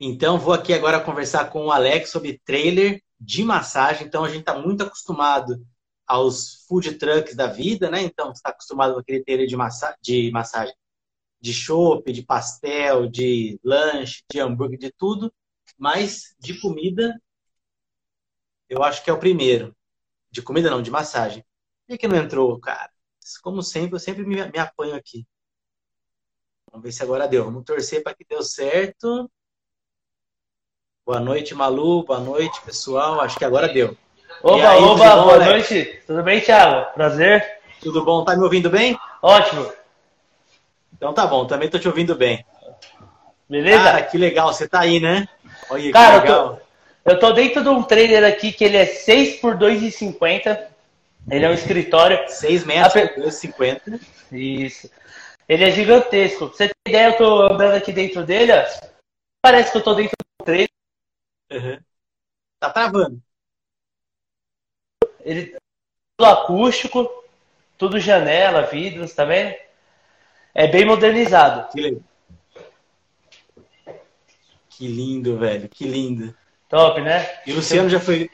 Então, vou aqui agora conversar com o Alex sobre trailer de massagem. Então, a gente está muito acostumado aos food trucks da vida, né? Então, está acostumado com aquele trailer de, massa de massagem, de chopp, de pastel, de lanche, de hambúrguer, de tudo. Mas de comida, eu acho que é o primeiro. De comida não, de massagem. Por que não entrou, cara? Como sempre, eu sempre me, me apanho aqui. Vamos ver se agora deu. Vamos torcer para que deu certo. Boa noite, Malu. Boa noite, pessoal. Acho que agora deu. Oba, aí, oba, bom, boa Alex? noite. Tudo bem, Thiago? Prazer. Tudo bom? Tá me ouvindo bem? Ótimo. Então tá bom, também tô te ouvindo bem. Beleza? Cara, que legal, você tá aí, né? Olha Cara, que legal. Eu tô, eu tô dentro de um trailer aqui que ele é 6 por 2,50. Ele é um escritório. 6 metros por 2,50. Isso. Ele é gigantesco. Pra você ter ideia, eu tô andando aqui dentro dele, ó. Parece que eu tô dentro do trailer. Uhum. Tá travando. Ele tudo acústico, tudo janela, vidros, tá vendo? É bem modernizado. Que, que lindo, velho. Que lindo. Top, né? E o Luciano já foi.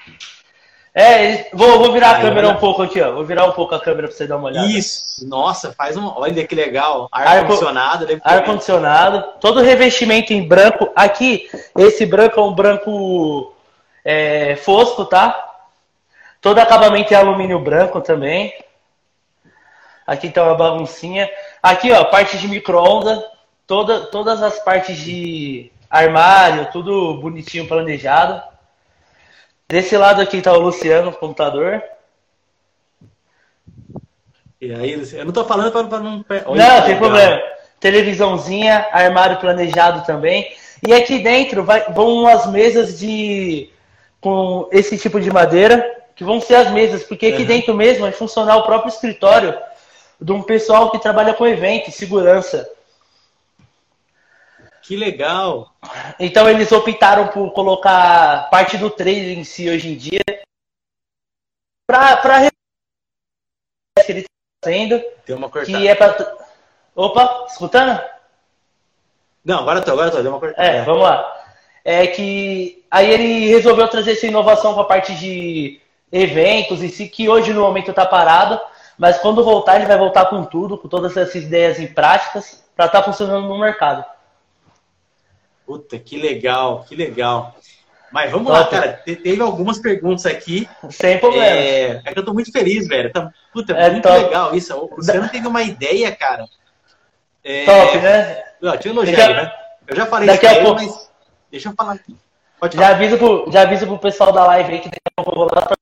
É, vou, vou virar a câmera um pouco aqui, ó. Vou virar um pouco a câmera pra você dar uma olhada. Isso, nossa, faz um. Olha que legal. Ar-condicionado. Ar-condicionado. Todo revestimento em branco. Aqui, esse branco é um branco é, fosco, tá? Todo acabamento é alumínio branco também. Aqui tá uma baguncinha. Aqui, ó, parte de micro-ondas. Toda, todas as partes de armário, tudo bonitinho, planejado. Desse lado aqui tá o Luciano, computador. E aí, Luciano? Eu não tô falando para não. Olha não, tem problema. Televisãozinha, armário planejado também. E aqui dentro vai, vão umas mesas de. com esse tipo de madeira, que vão ser as mesas, porque aqui uhum. dentro mesmo vai funcionar o próprio escritório de um pessoal que trabalha com evento, segurança. Que legal! Então eles optaram por colocar parte do trailer em si hoje em dia para para que ele está fazendo. Tem uma cortada. Que é para Opa, escutando? Não, agora tô, agora tô, deu uma cortada. É, vamos lá. É que aí ele resolveu trazer essa inovação para a parte de eventos em si, que hoje no momento está parado, mas quando voltar ele vai voltar com tudo, com todas essas ideias em práticas, para estar tá funcionando no mercado. Puta, que legal, que legal. Mas vamos Top. lá, cara. Teve algumas perguntas aqui. Sem problema. É, é que eu tô muito feliz, velho. Tá, puta, é muito top. legal isso. O Luciano teve uma ideia, cara. É... Top, né? Não, te elogiei, a... né? Eu já falei daqui isso a pouco... mas deixa eu falar aqui. Pode falar. Já aviso, pro, já pro pessoal da live aí que daqui a pouco eu vou lá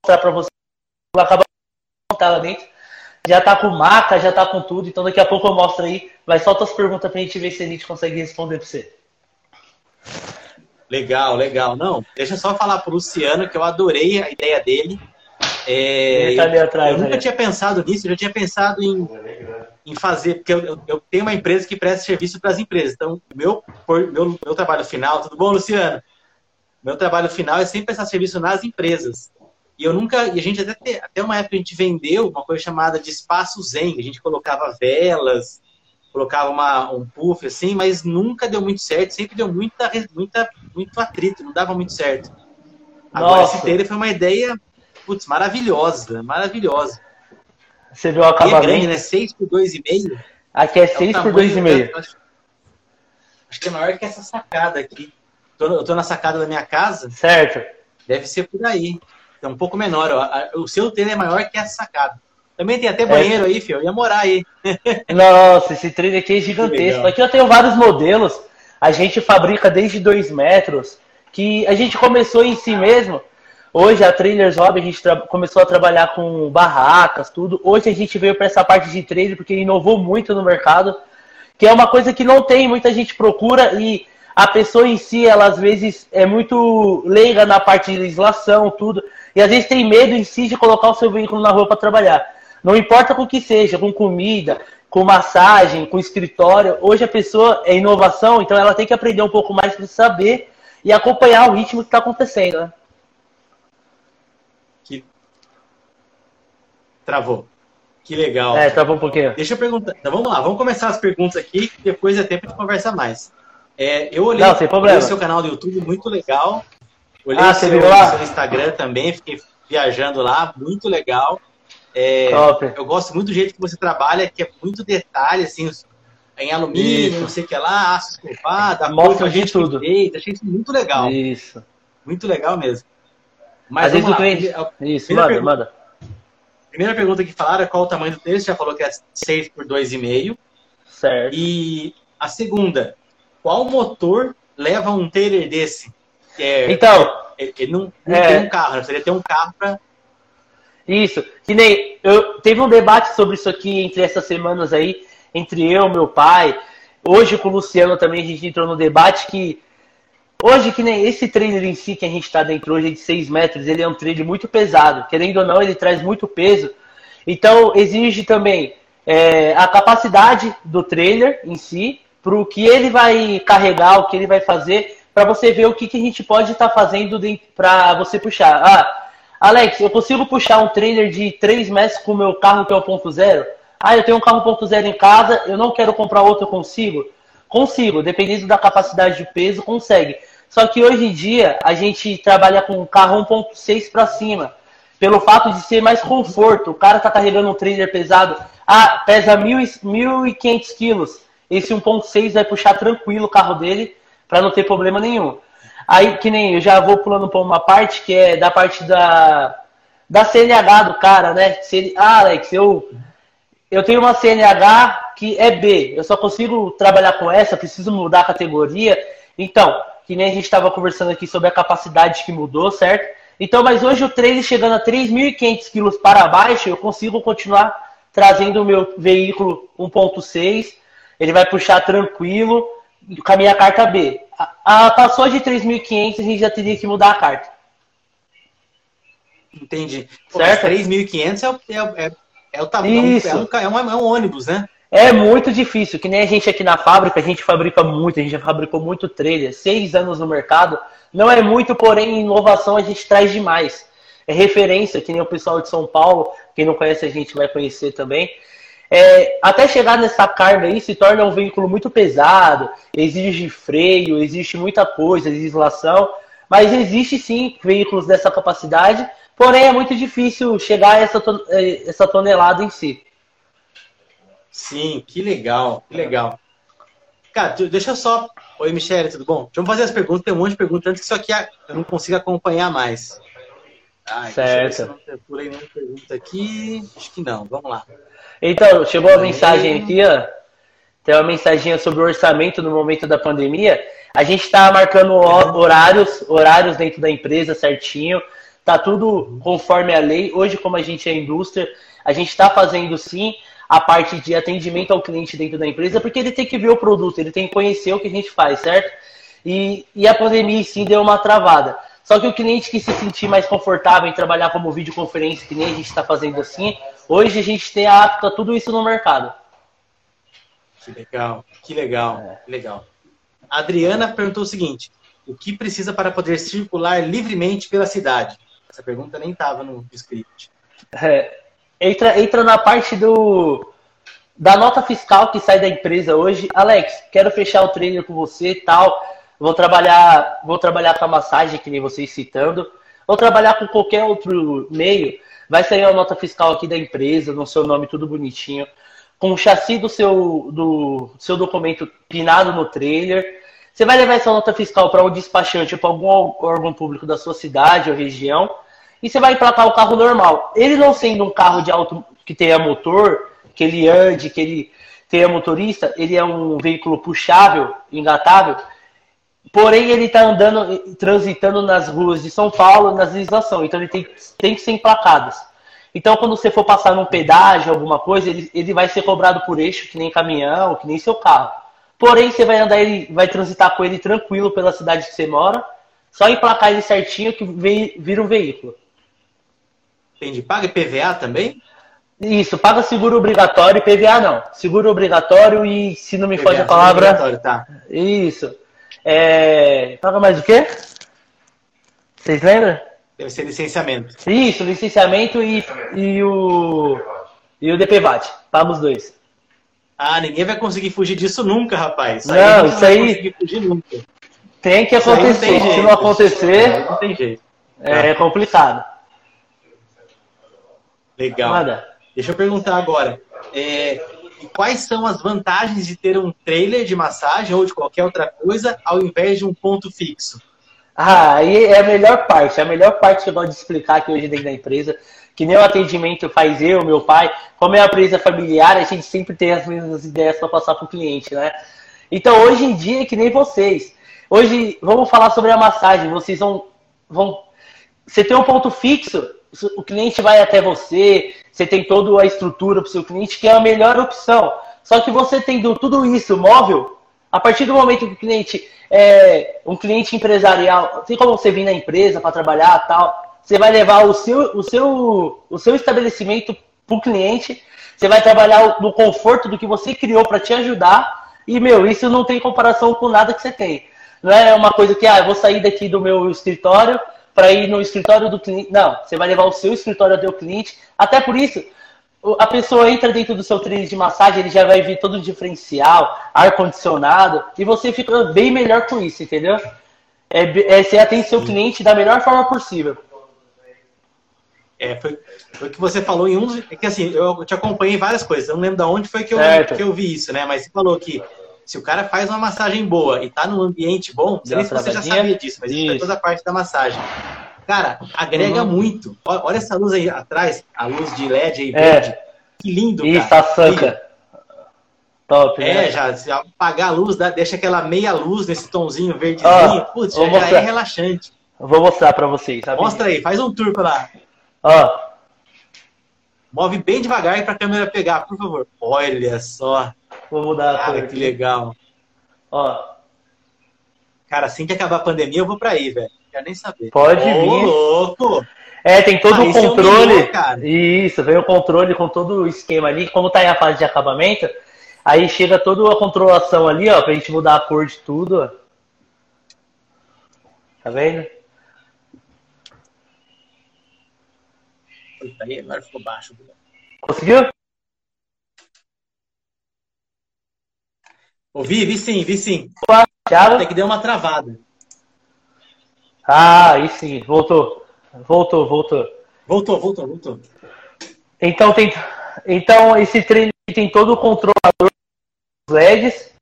mostrar para você. Acaba montar lá dentro. Já tá com maca, já tá com tudo, então daqui a pouco eu mostro aí. Mas solta as perguntas pra gente ver se a gente consegue responder pra você. Legal, legal. Não, deixa eu só falar pro Luciano que eu adorei a ideia dele. É, tá eu, atrás, eu, nunca tinha pensado nisso, eu já tinha pensado em, em fazer, porque eu, eu tenho uma empresa que presta serviço para as empresas. Então, meu, meu, meu trabalho final, tudo bom, Luciano? Meu trabalho final é sempre prestar serviço nas empresas. E eu nunca, e a gente até, até uma época a gente vendeu uma coisa chamada de espaço zen, a gente colocava velas, colocava uma, um puff assim, mas nunca deu muito certo, sempre deu muita, muita, muito atrito, não dava muito certo. Agora Nossa. esse trailer foi uma ideia, putz, maravilhosa, maravilhosa. Você viu o acabamento? E é grande, né? 6 por 2,5. Aqui é 6 é por 2,5. Acho, acho que é maior que essa sacada aqui. Tô, eu tô na sacada da minha casa. Certo. Deve ser por aí. É um pouco menor. Ó. O seu trailer é maior que essa sacada. Também tem até banheiro é. aí, filho. Eu ia morar aí. Nossa, esse trailer aqui é gigantesco. Aqui eu tenho vários modelos. A gente fabrica desde 2 metros. Que a gente começou em si mesmo. Hoje a Trailers Hobby a gente começou a trabalhar com barracas, tudo. Hoje a gente veio para essa parte de trailer porque inovou muito no mercado, que é uma coisa que não tem, muita gente procura e a pessoa em si, ela às vezes é muito leiga na parte de legislação, tudo. E às vezes tem medo em si de colocar o seu veículo na rua para trabalhar. Não importa com o que seja, com comida, com massagem, com escritório. Hoje a pessoa é inovação, então ela tem que aprender um pouco mais para saber e acompanhar o ritmo que está acontecendo. Né? Que... Travou. Que legal. É, tava um pouquinho. Deixa eu perguntar. Então, vamos lá, vamos começar as perguntas aqui, depois é tempo de conversar mais. É, eu olhei, Não, sem problema. o seu canal do YouTube, muito legal. Olhei ah, seu, seu Instagram também, fiquei viajando lá, muito legal. É, eu gosto muito do jeito que você trabalha, que é muito detalhe, assim, em alumínio, isso. não sei o que lá, aço escovado, a Mostra gente tudo. Fez, achei isso muito legal. Isso. Muito legal mesmo. Mas Às vezes o cliente... Isso, manda, pergunta, manda. Primeira pergunta que falaram é qual o tamanho do texto, já falou que é 6 por 2,5. Certo. E a segunda, qual motor leva um trailer desse? É, então... Ele, ele não, não é... tem um carro, né? Precisaria ter um carro para isso. Que nem eu teve um debate sobre isso aqui entre essas semanas aí, entre eu, meu pai. Hoje com o Luciano também a gente entrou no debate que hoje que nem esse trailer em si que a gente está dentro hoje de 6 metros, ele é um trailer muito pesado. Querendo ou não, ele traz muito peso. Então exige também é, a capacidade do trailer em si, para o que ele vai carregar, o que ele vai fazer, para você ver o que, que a gente pode estar tá fazendo para você puxar. Ah, Alex, eu consigo puxar um trailer de 3 metros com o meu carro que é o ponto zero? Ah, eu tenho um carro ponto zero em casa, eu não quero comprar outro, eu consigo? Consigo, dependendo da capacidade de peso, consegue. Só que hoje em dia a gente trabalha com um carro 1.6 para cima, pelo fato de ser mais conforto. O cara tá carregando um trailer pesado, ah, pesa 1.500 quilos. Esse 1.6 vai puxar tranquilo o carro dele para não ter problema nenhum. Aí, que nem eu já vou pulando para uma parte que é da parte da, da CNH do cara, né? Se ah, Alex, eu, eu tenho uma CNH que é B, eu só consigo trabalhar com essa, preciso mudar a categoria. Então, que nem a gente estava conversando aqui sobre a capacidade que mudou, certo? Então, mas hoje o trailer chegando a 3.500 quilos para baixo, eu consigo continuar trazendo o meu veículo 1.6, ele vai puxar tranquilo, com a minha carta B. A, a passou de 3.500, a gente já teria que mudar a carta. Entendi. certo? 3.500 é, é, é, é o tamanho. É, um, é, um, é um ônibus, né? É muito difícil, que nem a gente aqui na fábrica, a gente fabrica muito, a gente já fabricou muito trailer, seis anos no mercado. Não é muito, porém, inovação a gente traz demais. É referência, que nem o pessoal de São Paulo, quem não conhece a gente vai conhecer também. É, até chegar nessa carga aí se torna um veículo muito pesado, exige freio, existe muita coisa, legislação, mas existe sim veículos dessa capacidade, porém é muito difícil chegar a essa, é, essa tonelada em si. Sim, que legal, que legal. Cara, deixa eu só. Oi, Michele, tudo bom? Deixa eu fazer as perguntas, tem um monte de perguntas antes que isso aqui eu não consigo acompanhar mais. Ai, certo. Deixa eu ver se eu não pulei nenhuma pergunta aqui. Acho que não, vamos lá. Então, chegou a mensagem aqui, ó. Tem uma mensagem sobre o orçamento no momento da pandemia. A gente está marcando horários, horários dentro da empresa certinho. Tá tudo conforme a lei. Hoje, como a gente é indústria, a gente está fazendo sim a parte de atendimento ao cliente dentro da empresa, porque ele tem que ver o produto, ele tem que conhecer o que a gente faz, certo? E, e a pandemia sim deu uma travada. Só que o cliente que se sentir mais confortável em trabalhar como videoconferência, que nem a gente está fazendo assim, hoje a gente tem apto a tudo isso no mercado. Que legal, que legal, é. que legal. A Adriana perguntou o seguinte: o que precisa para poder circular livremente pela cidade? Essa pergunta nem estava no script. É, entra, entra na parte do da nota fiscal que sai da empresa hoje. Alex, quero fechar o treino com você tal Vou trabalhar, vou trabalhar com a massagem, que nem vocês citando. Vou trabalhar com qualquer outro meio. Vai sair a nota fiscal aqui da empresa, no seu nome, tudo bonitinho. Com o chassi do seu, do seu documento pinado no trailer. Você vai levar essa nota fiscal para o um despachante ou para algum órgão público da sua cidade ou região. E você vai emplacar o carro normal. Ele não sendo um carro de alto que tenha motor, que ele ande, que ele tenha motorista, ele é um veículo puxável, engatável Porém, ele está andando, transitando nas ruas de São Paulo, nas legislação. Então, ele tem, tem que ser emplacado. Então, quando você for passar num pedágio, alguma coisa, ele, ele vai ser cobrado por eixo, que nem caminhão, que nem seu carro. Porém, você vai andar, ele vai transitar com ele tranquilo pela cidade que você mora, só emplacar ele certinho que vira um veículo. Entendi. Paga PVA também? Isso, paga seguro obrigatório e PVA não. Seguro obrigatório e, se não me foge a palavra. Tá. Isso. É... Paga mais o quê? Vocês lembram? Deve ser licenciamento. Isso, licenciamento e, e o. e o DPVAT. Paga os dois. Ah, ninguém vai conseguir fugir disso nunca, rapaz. Não, isso aí. Não vai conseguir fugir nunca. Tem que acontecer. Tem Se não acontecer, não tem jeito. É complicado. Legal. Nada. Deixa eu perguntar agora. É, quais são as vantagens de ter um trailer de massagem ou de qualquer outra coisa ao invés de um ponto fixo? Ah, aí é a melhor parte. É a melhor parte que eu gosto de explicar aqui hoje dentro da empresa. Que nem o atendimento faz eu, meu pai. Como é uma empresa familiar, a gente sempre tem as mesmas ideias para passar para o cliente, né? Então, hoje em dia, que nem vocês. Hoje, vamos falar sobre a massagem. Vocês vão. vão você tem um ponto fixo, o cliente vai até você, você tem toda a estrutura para o seu cliente, que é a melhor opção. Só que você tendo tudo isso móvel, a partir do momento que o cliente é um cliente empresarial, assim como você vir na empresa para trabalhar tal, você vai levar o seu, o seu, o seu estabelecimento para o cliente, você vai trabalhar no conforto do que você criou para te ajudar, e, meu, isso não tem comparação com nada que você tem. Não é uma coisa que, ah, eu vou sair daqui do meu escritório, para ir no escritório do cliente. Não, você vai levar o seu escritório até o cliente. Até por isso, a pessoa entra dentro do seu treino de massagem, ele já vai vir todo o diferencial, ar-condicionado, e você fica bem melhor com isso, entendeu? É, é, você atende seu cliente da melhor forma possível. É, foi, foi o que você falou em um. É que assim, eu te acompanhei em várias coisas. Eu não lembro de onde foi que eu, que eu vi isso, né? Mas você falou que se o cara faz uma massagem boa e tá num ambiente bom, não sei se você já sabia disso, mas isso, é toda a parte da massagem. Cara, agrega uhum. muito. Olha essa luz aí atrás, a luz de LED aí é. verde. Que lindo, isso, cara. Isso, a sanca. Top, é, né? já se apagar a luz, deixa aquela meia luz nesse tonzinho verdezinho. Oh, Putz, já, já é relaxante. vou mostrar pra vocês. Sabe? Mostra aí, faz um tour pra lá. Ó. Move bem devagar pra câmera pegar, por favor. Olha só. Vou mudar a cor. que legal. Ó. Cara, assim que acabar a pandemia, eu vou pra aí, velho. Quero nem saber. Pode Ô, vir. louco! É, tem todo o controle. É um Isso, vem o controle com todo o esquema ali. Como tá em a fase de acabamento, aí chega toda a controlação ali, ó, pra gente mudar a cor de tudo, ó. Tá vendo? Aí, agora ficou baixo. Conseguiu? Ouvi, vi sim, vi sim. Thiago? Até que deu uma travada. Ah, aí sim, voltou. Voltou, voltou. Voltou, voltou, voltou. Então, tem, então esse trailer tem todo o controlador dos LEDs,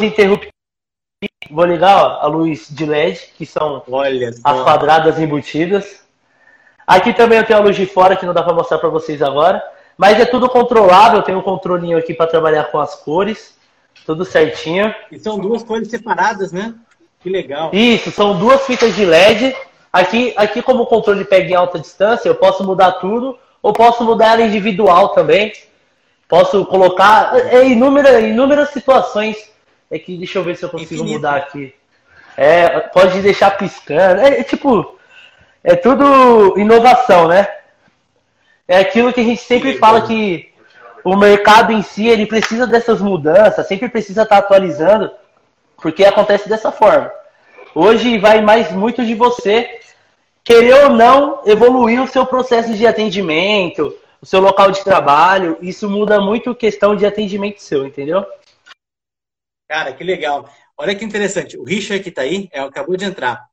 interruptores. Vou ligar ó, a luz de LED, que são Olha as só. quadradas embutidas. Aqui também eu tenho a luz de fora, que não dá para mostrar para vocês agora. Mas é tudo controlável, eu tenho um controlinho aqui para trabalhar com as cores. Tudo certinho. E são duas cores separadas, né? Que legal. Isso, são duas fitas de LED. Aqui, aqui como o controle pega em alta distância, eu posso mudar tudo, ou posso mudar ela individual também. Posso colocar é, inúmeras, inúmeras situações. É que deixa eu ver se eu consigo Infinito. mudar aqui. É, pode deixar piscando. É, é tipo, é tudo inovação, né? É aquilo que a gente sempre fala que o mercado em si ele precisa dessas mudanças, sempre precisa estar atualizando, porque acontece dessa forma. Hoje vai mais muito de você querer ou não evoluir o seu processo de atendimento, o seu local de trabalho. Isso muda muito a questão de atendimento seu, entendeu? Cara, que legal. Olha que interessante. O Richard que está aí, é, acabou de entrar.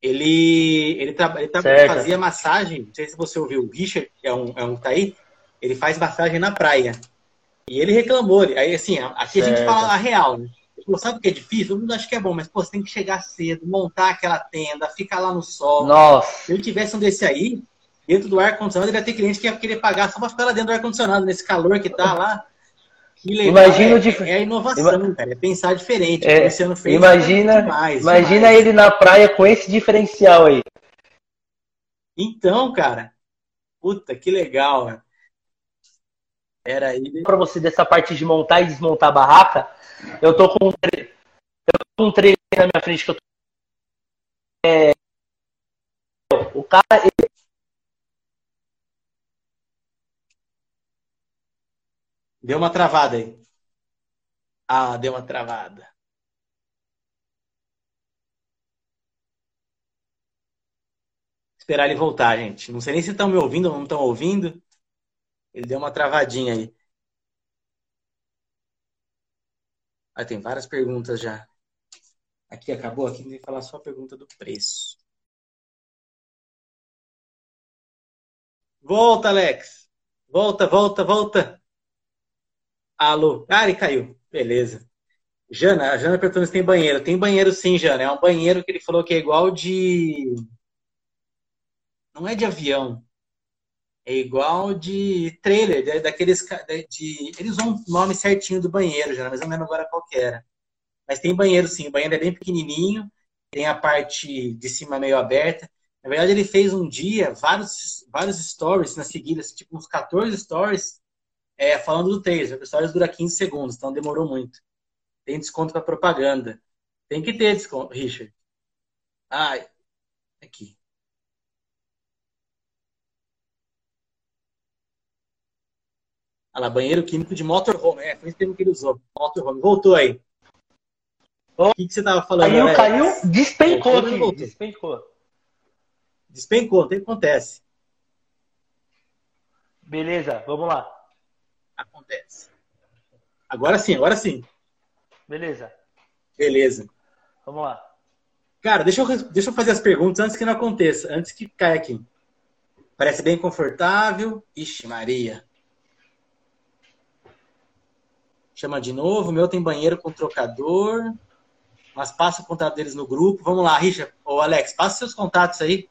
Ele, ele, tra... ele tra... fazia massagem, não sei se você ouviu, o Richard, é um, é um que tá aí, ele faz massagem na praia. E ele reclamou. Aí, assim, aqui certo. a gente fala a real, né? Falou, sabe o que é difícil? Todo mundo acha que é bom, mas, pô, você tem que chegar cedo, montar aquela tenda, ficar lá no sol. Nossa. Se ele tivesse um desse aí, dentro do ar-condicionado, ele ia ter cliente que ia querer pagar só pra ficar lá dentro do ar-condicionado, nesse calor que tá lá. Que legal. Imagina é, dif... é a inovação, Ima... cara. É pensar diferente. É, fez, imagina demais, imagina demais. ele na praia com esse diferencial aí. Então, cara. Puta, que legal, né? Era aí. Para você dessa parte de montar e desmontar a barraca, eu tô com um, tre... eu tô com um trailer na minha frente que eu tô... é... o cara ele... deu uma travada aí. Ah, deu uma travada. Esperar ele voltar, gente. Não sei nem se estão me ouvindo ou não estão ouvindo. Ele deu uma travadinha aí. Ah, tem várias perguntas já. Aqui acabou, aqui tem falar só a pergunta do preço. Volta, Alex. Volta, volta, volta. Alô. Ah, ele caiu. Beleza. Jana, a Jana perguntou se tem banheiro. Tem banheiro sim, Jana. É um banheiro que ele falou que é igual de. Não é de avião. É igual de trailer, daqueles. De... Eles usam o nome certinho do banheiro, Jana, mas eu não lembro agora qual era. Mas tem banheiro sim. O banheiro é bem pequenininho. Tem a parte de cima meio aberta. Na verdade, ele fez um dia vários, vários stories na seguida, tipo uns 14 stories, é, falando do taser. O stories dura 15 segundos, então demorou muito. Tem desconto para propaganda. Tem que ter desconto, Richard. Ai, aqui. Olha lá, banheiro químico de motorhome. É, foi esse termo que ele usou. Motorhome. Voltou aí. O que, que você estava falando? Caiu, caiu, despencou aqui. Despencou. Despencou, o que acontece? Beleza, vamos lá. Acontece. Agora sim, agora sim. Beleza. Beleza. Vamos lá. Cara, deixa eu, deixa eu fazer as perguntas antes que não aconteça, antes que caia aqui. Parece bem confortável. Ixi, Maria. Chama de novo. O meu tem banheiro com trocador. Mas passa o contato deles no grupo. Vamos lá, Richard. Ô, Alex, passa seus contatos aí.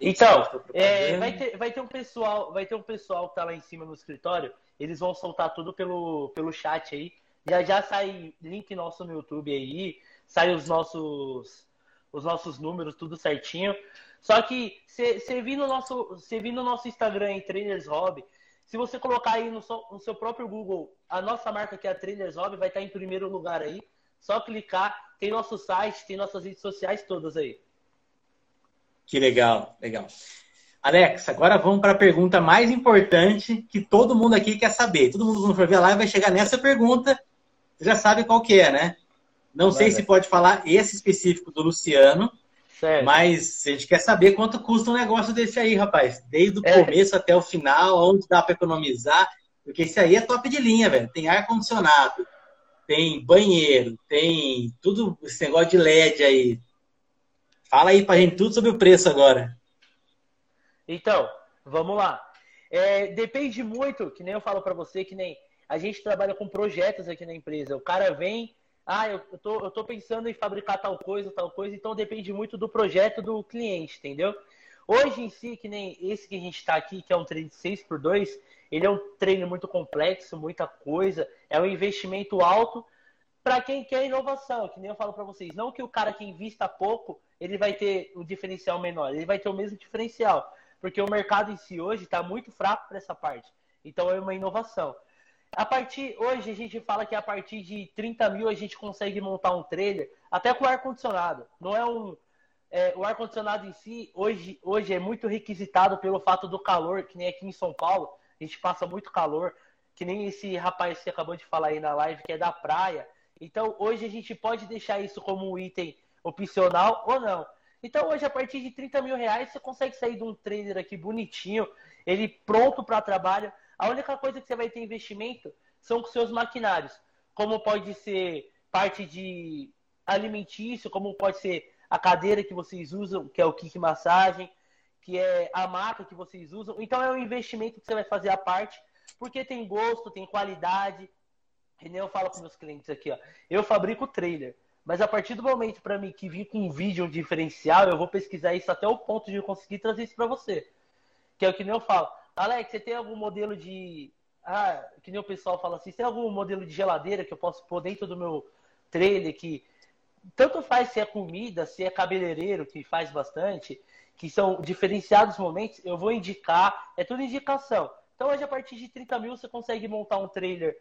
Então, é, vai, ter, vai ter um pessoal, vai ter um pessoal que tá lá em cima no escritório, eles vão soltar tudo pelo, pelo chat aí. Já já sai link nosso no YouTube aí, sai os nossos os nossos números, tudo certinho. Só que você vir no nosso, você vir no nosso Instagram em Trainers Hobby, se você colocar aí no, so, no seu próprio Google a nossa marca que é a Trainers Hobby, vai estar em primeiro lugar aí. Só clicar, tem nosso site, tem nossas redes sociais todas aí. Que legal, legal. Alex, agora vamos para a pergunta mais importante que todo mundo aqui quer saber. Todo mundo quando for ver a live vai chegar nessa pergunta. Você já sabe qual que é, né? Não sei se pode falar esse específico do Luciano, certo. mas a gente quer saber quanto custa um negócio desse aí, rapaz. Desde o é. começo até o final, onde dá para economizar. Porque esse aí é top de linha, velho. Tem ar-condicionado, tem banheiro, tem tudo, esse negócio de LED aí, Fala aí pra gente tudo sobre o preço agora. Então, vamos lá. É, depende muito, que nem eu falo para você, que nem a gente trabalha com projetos aqui na empresa. O cara vem, ah, eu tô, eu tô pensando em fabricar tal coisa, tal coisa, então depende muito do projeto do cliente, entendeu? Hoje em si, que nem esse que a gente está aqui, que é um treino de 6 por 2 ele é um treino muito complexo, muita coisa, é um investimento alto para quem quer inovação, que nem eu falo para vocês. Não que o cara que invista pouco ele vai ter o diferencial menor, ele vai ter o mesmo diferencial, porque o mercado em si hoje está muito fraco para essa parte. Então é uma inovação. A partir hoje a gente fala que a partir de 30 mil a gente consegue montar um trailer até com ar condicionado. Não é um é, o ar condicionado em si hoje hoje é muito requisitado pelo fato do calor, que nem aqui em São Paulo a gente passa muito calor, que nem esse rapaz que acabou de falar aí na live que é da praia. Então hoje a gente pode deixar isso como um item opcional ou não. Então hoje, a partir de 30 mil reais, você consegue sair de um trader aqui bonitinho, ele pronto para trabalho. A única coisa que você vai ter investimento são com seus maquinários, como pode ser parte de alimentício, como pode ser a cadeira que vocês usam, que é o kick massagem, que é a maca que vocês usam. Então é um investimento que você vai fazer à parte, porque tem gosto, tem qualidade. E nem eu falo com meus clientes aqui, ó. Eu fabrico trailer. Mas a partir do momento para mim que vir com um vídeo diferencial, eu vou pesquisar isso até o ponto de eu conseguir trazer isso para você. Que é o que nem eu falo. Alex, você tem algum modelo de. Ah, que nem o pessoal fala assim, tem algum modelo de geladeira que eu posso pôr dentro do meu trailer que tanto faz se é comida, se é cabeleireiro, que faz bastante, que são diferenciados momentos, eu vou indicar, é tudo indicação. Então hoje a partir de 30 mil você consegue montar um trailer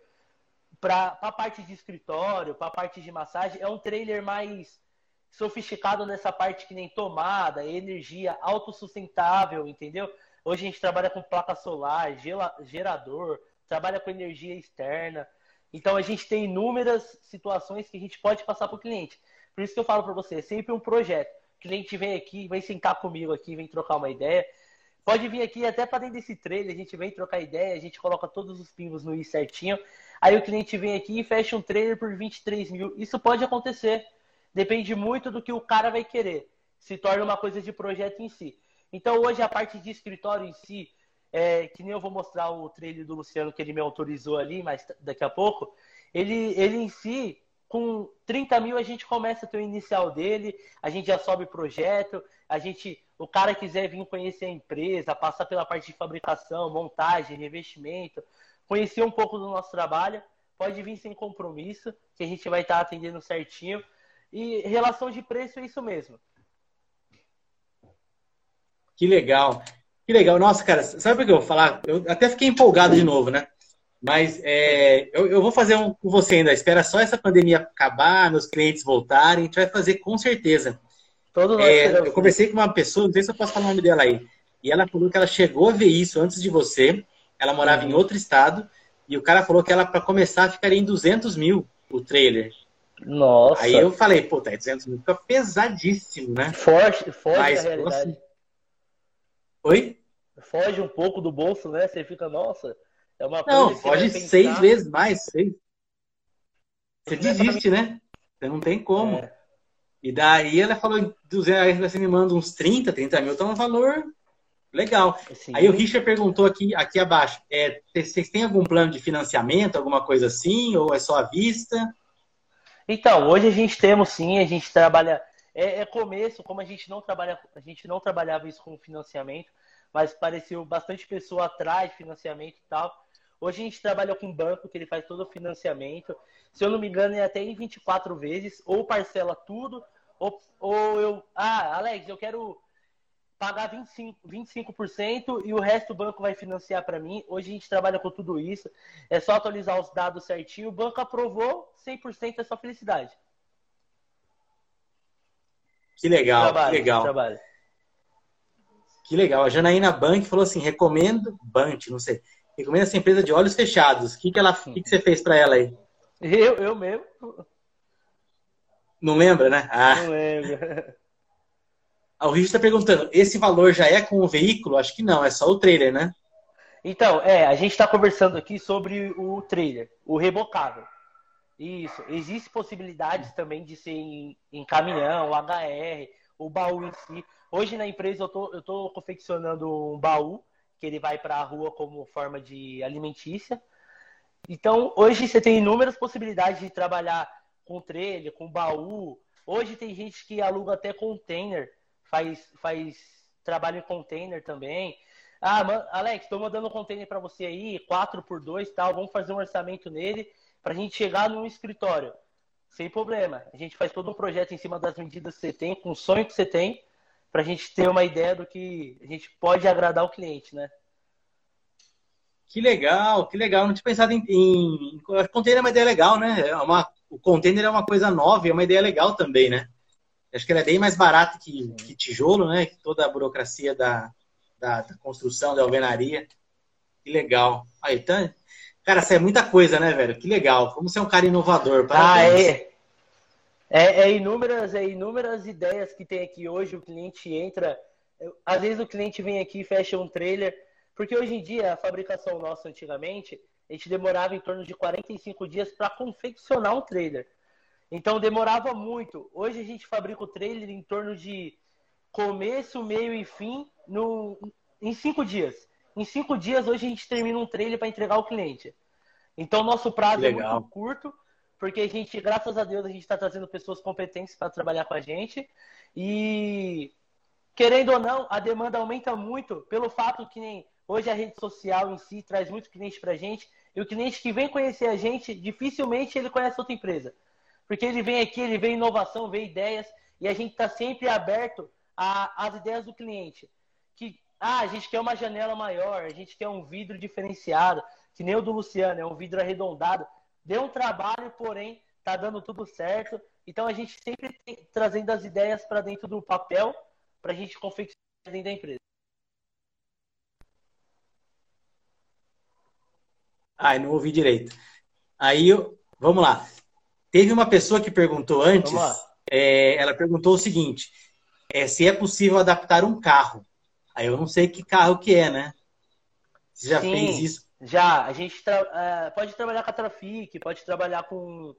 para a parte de escritório, para a parte de massagem, é um trailer mais sofisticado nessa parte que nem tomada, energia autossustentável, entendeu? Hoje a gente trabalha com placa solar, gerador, trabalha com energia externa. Então a gente tem inúmeras situações que a gente pode passar para o cliente. Por isso que eu falo para você, é sempre um projeto. O cliente vem aqui, vem sentar comigo aqui, vem trocar uma ideia. Pode vir aqui até para dentro desse trailer, a gente vem trocar ideia, a gente coloca todos os pingos no i certinho. Aí o cliente vem aqui e fecha um trailer por 23 mil. Isso pode acontecer. Depende muito do que o cara vai querer. Se torna uma coisa de projeto em si. Então hoje a parte de escritório em si, é, que nem eu vou mostrar o trailer do Luciano que ele me autorizou ali, mas daqui a pouco, ele, ele em si com 30 mil a gente começa a ter o inicial dele, a gente já sobe projeto, a gente, o cara quiser vir conhecer a empresa, passar pela parte de fabricação, montagem, revestimento, conhecer um pouco do nosso trabalho, pode vir sem compromisso, que a gente vai estar atendendo certinho. E relação de preço é isso mesmo. Que legal. Que legal. Nossa, cara, sabe o que eu vou falar? Eu até fiquei empolgado de novo, né? Mas é, eu, eu, vou fazer um com você ainda. Espera só essa pandemia acabar, meus clientes voltarem. A gente vai fazer com certeza. Todo é, eu conversei com uma pessoa, não sei se eu posso falar o nome dela aí. E ela falou que ela chegou a ver isso antes de você. Ela morava uhum. em outro estado. E o cara falou que ela, para começar, ficaria em 200 mil o trailer. Nossa. Aí eu falei, pô, tá, 200 mil fica pesadíssimo, né? Forte, forte Mas, a realidade. Nossa... Oi? Foge um pouco do bolso, né? Você fica, nossa, é uma coisa Não, foge seis vezes mais, seis. Você desiste, né? Você não tem como. É. E daí ela falou, 200, você me manda uns 30, 30 mil, então é um valor legal. Sim. Aí o Richard perguntou aqui, aqui abaixo, é, vocês têm algum plano de financiamento, alguma coisa assim, ou é só à vista? Então, hoje a gente temos sim, a gente trabalha, é, é começo, como a gente não trabalha, a gente não trabalhava isso com financiamento, mas pareceu bastante pessoa atrás de financiamento e tal. Hoje a gente trabalha com banco, que ele faz todo o financiamento. Se eu não me engano, é até em 24 vezes, ou parcela tudo, ou, ou eu. Ah, Alex, eu quero pagar 25%, 25% e o resto o banco vai financiar para mim. Hoje a gente trabalha com tudo isso. É só atualizar os dados certinho. O banco aprovou, 100% é só felicidade. Que legal, trabalho, que legal. Trabalho. Que legal. A Janaína Bank falou assim: recomendo, Bant, não sei. Recomendo essa empresa de olhos fechados. O que, que, ela, que, que você fez para ela aí? Eu, eu mesmo. Não lembra, né? Ah. Não lembro. O Richard está perguntando: esse valor já é com o veículo? Acho que não, é só o trailer, né? Então, é, a gente está conversando aqui sobre o trailer, o rebocável. Isso. Existem possibilidades também de ser em, em caminhão, HR, o baú em si. Hoje na empresa eu tô, eu tô confeccionando um baú que ele vai para a rua como forma de alimentícia. Então, hoje você tem inúmeras possibilidades de trabalhar com trailer, com baú. Hoje tem gente que aluga até container, faz, faz trabalho em container também. Ah, Alex, estou mandando um container para você aí, 4 por 2 tal, vamos fazer um orçamento nele para a gente chegar num escritório. Sem problema. A gente faz todo um projeto em cima das medidas que você tem, com o sonho que você tem, para a gente ter uma ideia do que a gente pode agradar o cliente, né? Que legal, que legal. Não tinha pensado em. em... Container é uma ideia legal, né? É uma... O container é uma coisa nova e é uma ideia legal também, né? Acho que ele é bem mais barato que, que tijolo, né? Que toda a burocracia da, da, da, construção, da alvenaria. Que legal. Aí, tá, Cara, isso é muita coisa, né, velho? Que legal. Você é um cara inovador. Parabéns. Ah, é. É, é, inúmeras, é inúmeras ideias que tem aqui hoje. O cliente entra. Às vezes o cliente vem aqui e fecha um trailer. Porque hoje em dia, a fabricação nossa antigamente, a gente demorava em torno de 45 dias para confeccionar um trailer. Então demorava muito. Hoje a gente fabrica o trailer em torno de começo, meio e fim no, em cinco dias. Em cinco dias, hoje a gente termina um trailer para entregar ao cliente. Então, nosso prazo Legal. é muito curto, porque a gente, graças a Deus, a gente está trazendo pessoas competentes para trabalhar com a gente. E, querendo ou não, a demanda aumenta muito pelo fato que nem hoje a rede social em si traz muito cliente para a gente. E o cliente que vem conhecer a gente, dificilmente ele conhece outra empresa. Porque ele vem aqui, ele vê inovação, vê ideias, e a gente está sempre aberto às ideias do cliente. Que ah, a gente quer uma janela maior, a gente quer um vidro diferenciado, que nem o do Luciano, é um vidro arredondado. Deu um trabalho, porém, tá dando tudo certo. Então a gente sempre tem, trazendo as ideias para dentro do papel para a gente confeccionar dentro da empresa. Ah, não ouvi direito. Aí, vamos lá. Teve uma pessoa que perguntou antes, é, ela perguntou o seguinte: é, se é possível adaptar um carro Aí eu não sei que carro que é, né? Você já Sim, fez isso? Já. A gente tra... uh, pode trabalhar com a Trafic, pode trabalhar com,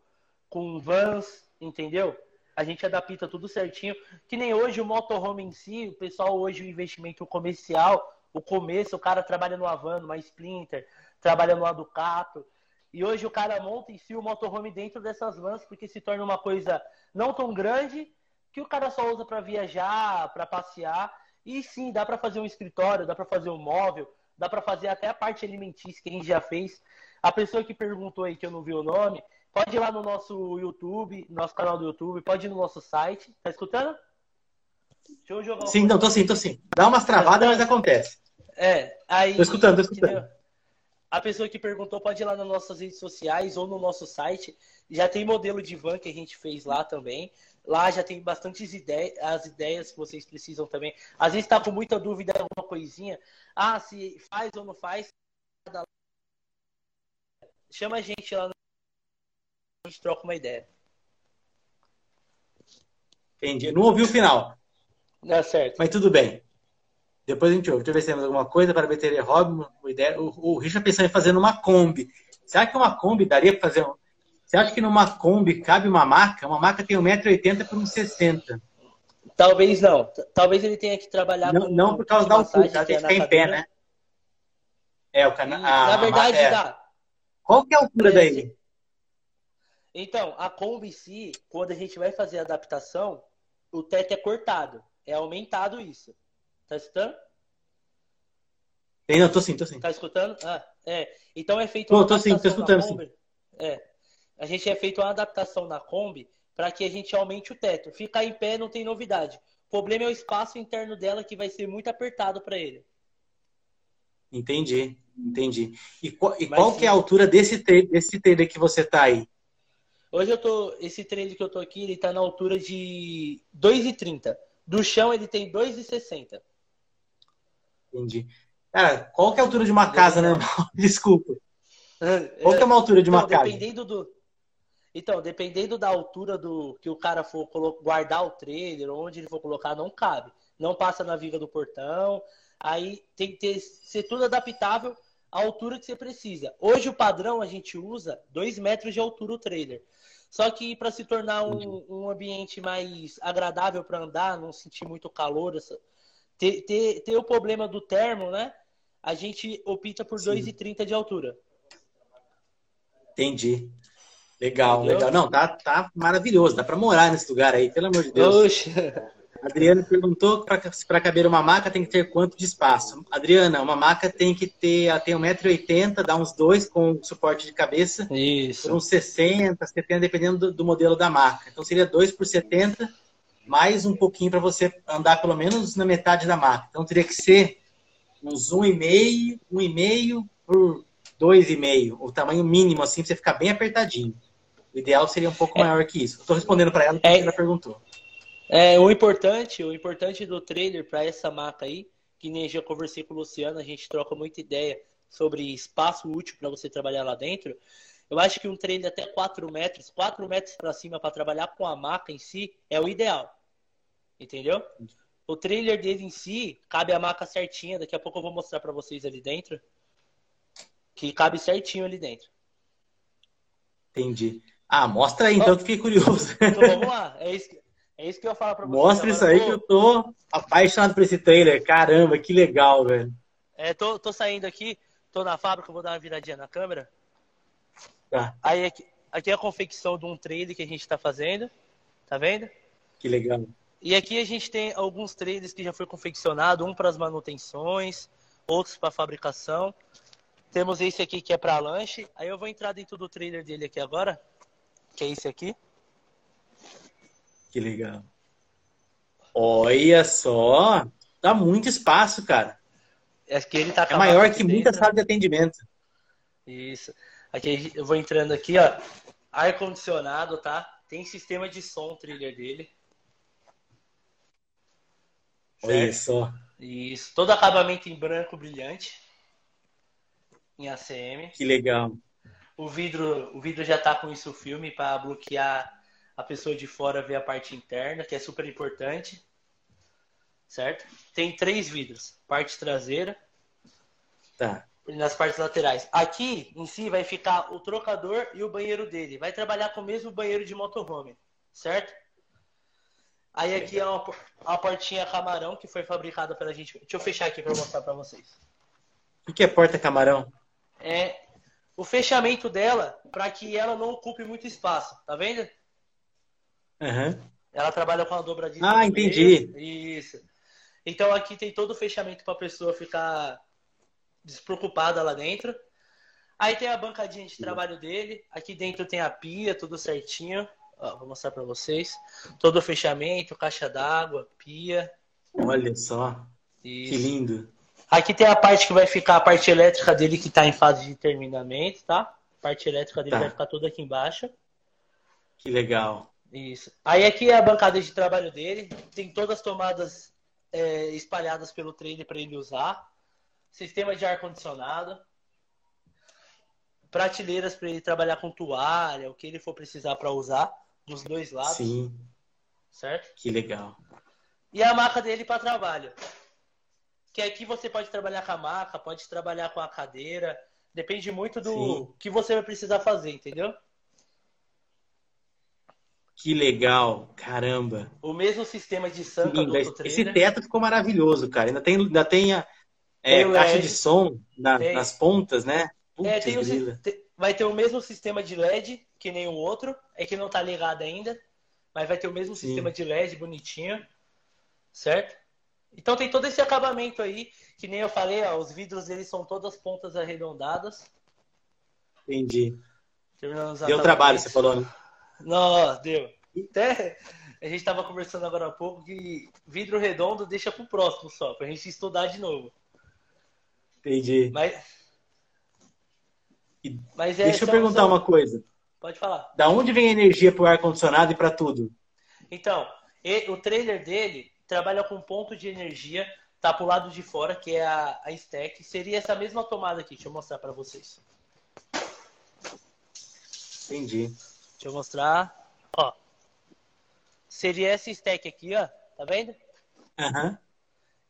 com vans, entendeu? A gente adapta tudo certinho. Que nem hoje o motorhome em si, o pessoal hoje o investimento comercial, o começo, o cara trabalha no van, numa Splinter, trabalha no Ducato. E hoje o cara monta em si o motorhome dentro dessas vans, porque se torna uma coisa não tão grande, que o cara só usa para viajar, para passear. E sim, dá para fazer um escritório, dá para fazer um móvel, dá para fazer até a parte alimentícia que a gente já fez. A pessoa que perguntou aí que eu não vi o nome, pode ir lá no nosso YouTube, nosso canal do YouTube, pode ir no nosso site. Tá escutando? Deixa eu jogar Sim, não, tô sim, tô sim. Dá umas travadas, mas acontece. É, aí. Tô escutando, tô escutando. A pessoa que perguntou pode ir lá nas nossas redes sociais ou no nosso site. Já tem modelo de van que a gente fez lá também. Lá já tem bastantes ideias, as ideias que vocês precisam também. Às vezes está com muita dúvida alguma coisinha. Ah, se faz ou não faz. Chama a gente lá, a gente troca uma ideia. Entendi. Não ouvi o final. Dá certo. Mas tudo bem. Depois a gente ouve. Deixa eu ver se temos alguma coisa para BTR Hobby. Uma ideia. O, o Richard pensando em fazer numa Kombi. Será que uma Kombi daria para fazer um... Você acha que numa Kombi cabe uma maca? Uma maca tem 1,80m por 1,60m. Talvez não. Talvez ele tenha que trabalhar não, com Não por causa da altura, ela tem que ficar em pé, né? É, o cana... Na verdade, é. dá. Qual que é a altura daí? Então, a Kombi em si, quando a gente vai fazer a adaptação, o teto é cortado. É aumentado isso. Tá escutando? Não, tô sim, tô sim. Tá escutando? Ah, é. Então é feito tô, tô sim, tô escutando sim. É. A gente é feito uma adaptação na Kombi para que a gente aumente o teto. Ficar em pé não tem novidade. O problema é o espaço interno dela que vai ser muito apertado para ele. Entendi, entendi. E, qual, e qual que é a altura desse trailer, desse trailer que você tá aí? Hoje eu tô, esse trailer que eu tô aqui, ele tá na altura de 2,30. Do chão ele tem 2,60. Entendi. Cara, qual que é a altura de uma casa normal? Desculpa. Qual que é uma altura de uma então, casa? Dependendo do... Então, dependendo da altura do que o cara for guardar o trailer, onde ele for colocar, não cabe. Não passa na viga do portão. Aí tem que ter, ser tudo adaptável à altura que você precisa. Hoje o padrão a gente usa 2 metros de altura o trailer. Só que para se tornar um, um, ambiente mais agradável para andar, não sentir muito calor, essa, ter, ter, ter o problema do termo, né? A gente opta por 2,30 de altura. Entendi. Legal, Entendeu? legal. Não, tá, tá maravilhoso. Dá para morar nesse lugar aí, pelo amor de Deus. Oxe. Adriano perguntou para caber uma maca tem que ter quanto de espaço? Adriana, uma maca tem que ter, tem 1,80m, dá uns dois com suporte de cabeça. Isso. Por uns 60, 70, dependendo do, do, modelo da maca. Então seria 2 por 70, mais um pouquinho para você andar pelo menos na metade da maca. Então teria que ser uns 1,5, 1,5 por 2,5, o tamanho mínimo assim, para você ficar bem apertadinho. O ideal seria um pouco é. maior que isso. Estou respondendo para ela porque é. ela perguntou. É, o importante, o importante do trailer para essa marca aí, que nem já conversei com o Luciano, a gente troca muita ideia sobre espaço útil para você trabalhar lá dentro. Eu acho que um trailer até 4 metros, 4 metros para cima para trabalhar com a maca em si é o ideal. Entendeu? O trailer dele em si cabe a maca certinha. Daqui a pouco eu vou mostrar para vocês ali dentro. Que cabe certinho ali dentro. Entendi. Ah, mostra aí, então, que fiquei curioso. Então vamos lá. É isso que... É isso que eu falo pra vocês. Mostra isso aí que eu tô apaixonado por esse trailer. Caramba, que legal, velho. É, tô, tô saindo aqui, tô na fábrica, vou dar uma viradinha na câmera. Tá. Aí aqui, aqui é a confecção de um trailer que a gente tá fazendo. Tá vendo? Que legal. E aqui a gente tem alguns trailers que já foi confeccionado, um para as manutenções, outros para fabricação. Temos esse aqui que é para lanche. Aí eu vou entrar dentro do trailer dele aqui agora, que é esse aqui. Que legal. Olha só, dá muito espaço, cara. É que ele tá É maior que muita sala de atendimento. Isso. Aqui eu vou entrando aqui, ó. Ar condicionado, tá? Tem sistema de som thriller dele. Olha só. Isso. Todo acabamento em branco brilhante. Em ACM. Que legal. O vidro, o vidro já tá com isso filme para bloquear a pessoa de fora vê a parte interna, que é super importante. certo? Tem três vidros, parte traseira, tá. e nas partes laterais. Aqui em si vai ficar o trocador e o banheiro dele. Vai trabalhar com o mesmo banheiro de motorhome, certo? Aí aqui é uma, uma portinha camarão que foi fabricada pela gente. Deixa eu fechar aqui para mostrar para vocês. O que é porta camarão? É o fechamento dela para que ela não ocupe muito espaço, tá vendo? Uhum. Ela trabalha com a dobradinha. Ah, entendi. Isso. Então aqui tem todo o fechamento para a pessoa ficar despreocupada lá dentro. Aí tem a bancadinha de trabalho dele. Aqui dentro tem a pia, tudo certinho. Ó, vou mostrar para vocês. Todo o fechamento, caixa d'água, pia. Olha só. Isso. Que lindo. Aqui tem a parte que vai ficar a parte elétrica dele que está em fase de terminamento, tá? A parte elétrica dele tá. vai ficar toda aqui embaixo. Que legal. Isso. Aí aqui é a bancada de trabalho dele. Tem todas as tomadas é, espalhadas pelo trailer para ele usar. Sistema de ar-condicionado prateleiras para ele trabalhar com toalha, o que ele for precisar para usar dos dois lados. Sim. Certo? Que legal. E a maca dele para trabalho. Que aqui você pode trabalhar com a maca, pode trabalhar com a cadeira. Depende muito do Sim. que você vai precisar fazer, entendeu? Que legal, caramba. O mesmo sistema de sanca do outro Esse teto ficou maravilhoso, cara. Ainda tem, ainda tem a é, tem caixa de som na, nas pontas, né? Putz, é, tem o, vai ter o mesmo sistema de LED que nem o outro, é que não tá ligado ainda, mas vai ter o mesmo Sim. sistema de LED bonitinho, certo? Então tem todo esse acabamento aí, que nem eu falei, ó, os vidros deles são todas pontas arredondadas. Entendi. Deu trabalho, você falou, né? Não, deu. Até a gente estava conversando agora há pouco que vidro redondo deixa pro próximo só, pra gente estudar de novo. Entendi. Mas mas é, Deixa eu perguntar uma coisa. Pode falar. Da onde vem a energia para o ar-condicionado e para tudo? Então, o trailer dele trabalha com ponto de energia, tá pro lado de fora, que é a, a stack. Seria essa mesma tomada aqui, deixa eu mostrar para vocês. Entendi. Deixa eu mostrar. Ó. Seria essa stack aqui, ó. Tá vendo? Uhum.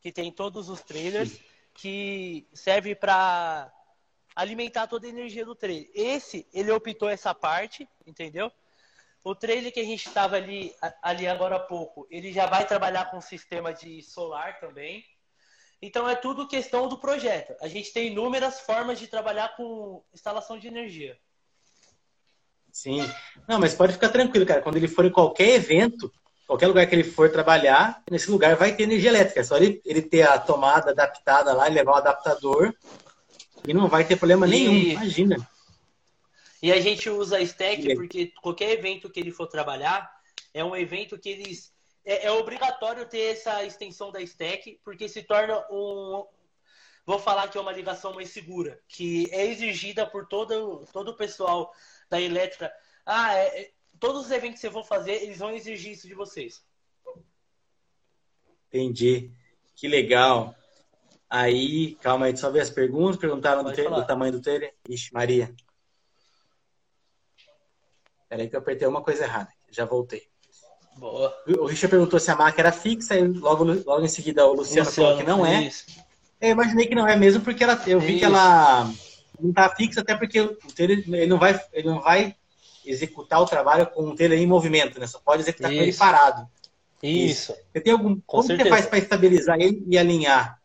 Que tem todos os trailers que serve para alimentar toda a energia do trailer. Esse, ele optou essa parte, entendeu? O trailer que a gente estava ali, ali agora há pouco, ele já vai trabalhar com sistema de solar também. Então é tudo questão do projeto. A gente tem inúmeras formas de trabalhar com instalação de energia. Sim. Não, mas pode ficar tranquilo, cara. Quando ele for em qualquer evento, qualquer lugar que ele for trabalhar, nesse lugar vai ter energia elétrica. É só ele, ele ter a tomada adaptada lá, levar o adaptador e não vai ter problema e... nenhum, imagina. E a gente usa a stack porque qualquer evento que ele for trabalhar é um evento que eles. É, é, obrigatório ter essa extensão da stack, porque se torna um. Vou falar que é uma ligação mais segura, que é exigida por todo, todo o pessoal da elétrica. Ah, é, é, todos os eventos que vocês vão fazer, eles vão exigir isso de vocês. Entendi. Que legal. Aí, calma aí, só ver as perguntas. Perguntaram do, do, tamanho do trailer. Ixi, Maria. Peraí que eu apertei uma coisa errada. Já voltei. Boa. O Richard perguntou se a marca era fixa e logo, logo em seguida o Luciano, Luciano falou que não é. Isso. Eu imaginei que não é mesmo porque ela, eu vi isso. que ela não está fixa até porque o ele não vai ele não vai executar o trabalho com o trailer em movimento, né? Só pode executar isso. com ele parado. Isso. Você tem algum com como certeza. você faz para estabilizar ele e alinhar?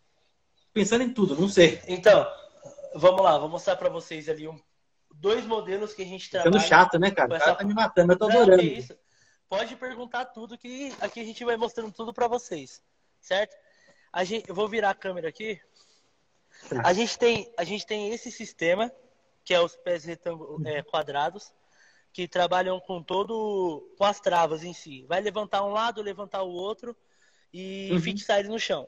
pensando em tudo, não sei. Então, vamos lá, vou mostrar para vocês ali um, dois modelos que a gente trabalha. Ficando chato, né, cara? O cara tá me matando, eu tô não, adorando. isso. Pode perguntar tudo que aqui a gente vai mostrando tudo para vocês, certo? A gente, eu vou virar a câmera aqui. Tá. A gente tem, a gente tem esse sistema que é os pés retângulos é, quadrados que trabalham com todo com as travas em si. Vai levantar um lado, levantar o outro e uhum. fixar ele no chão.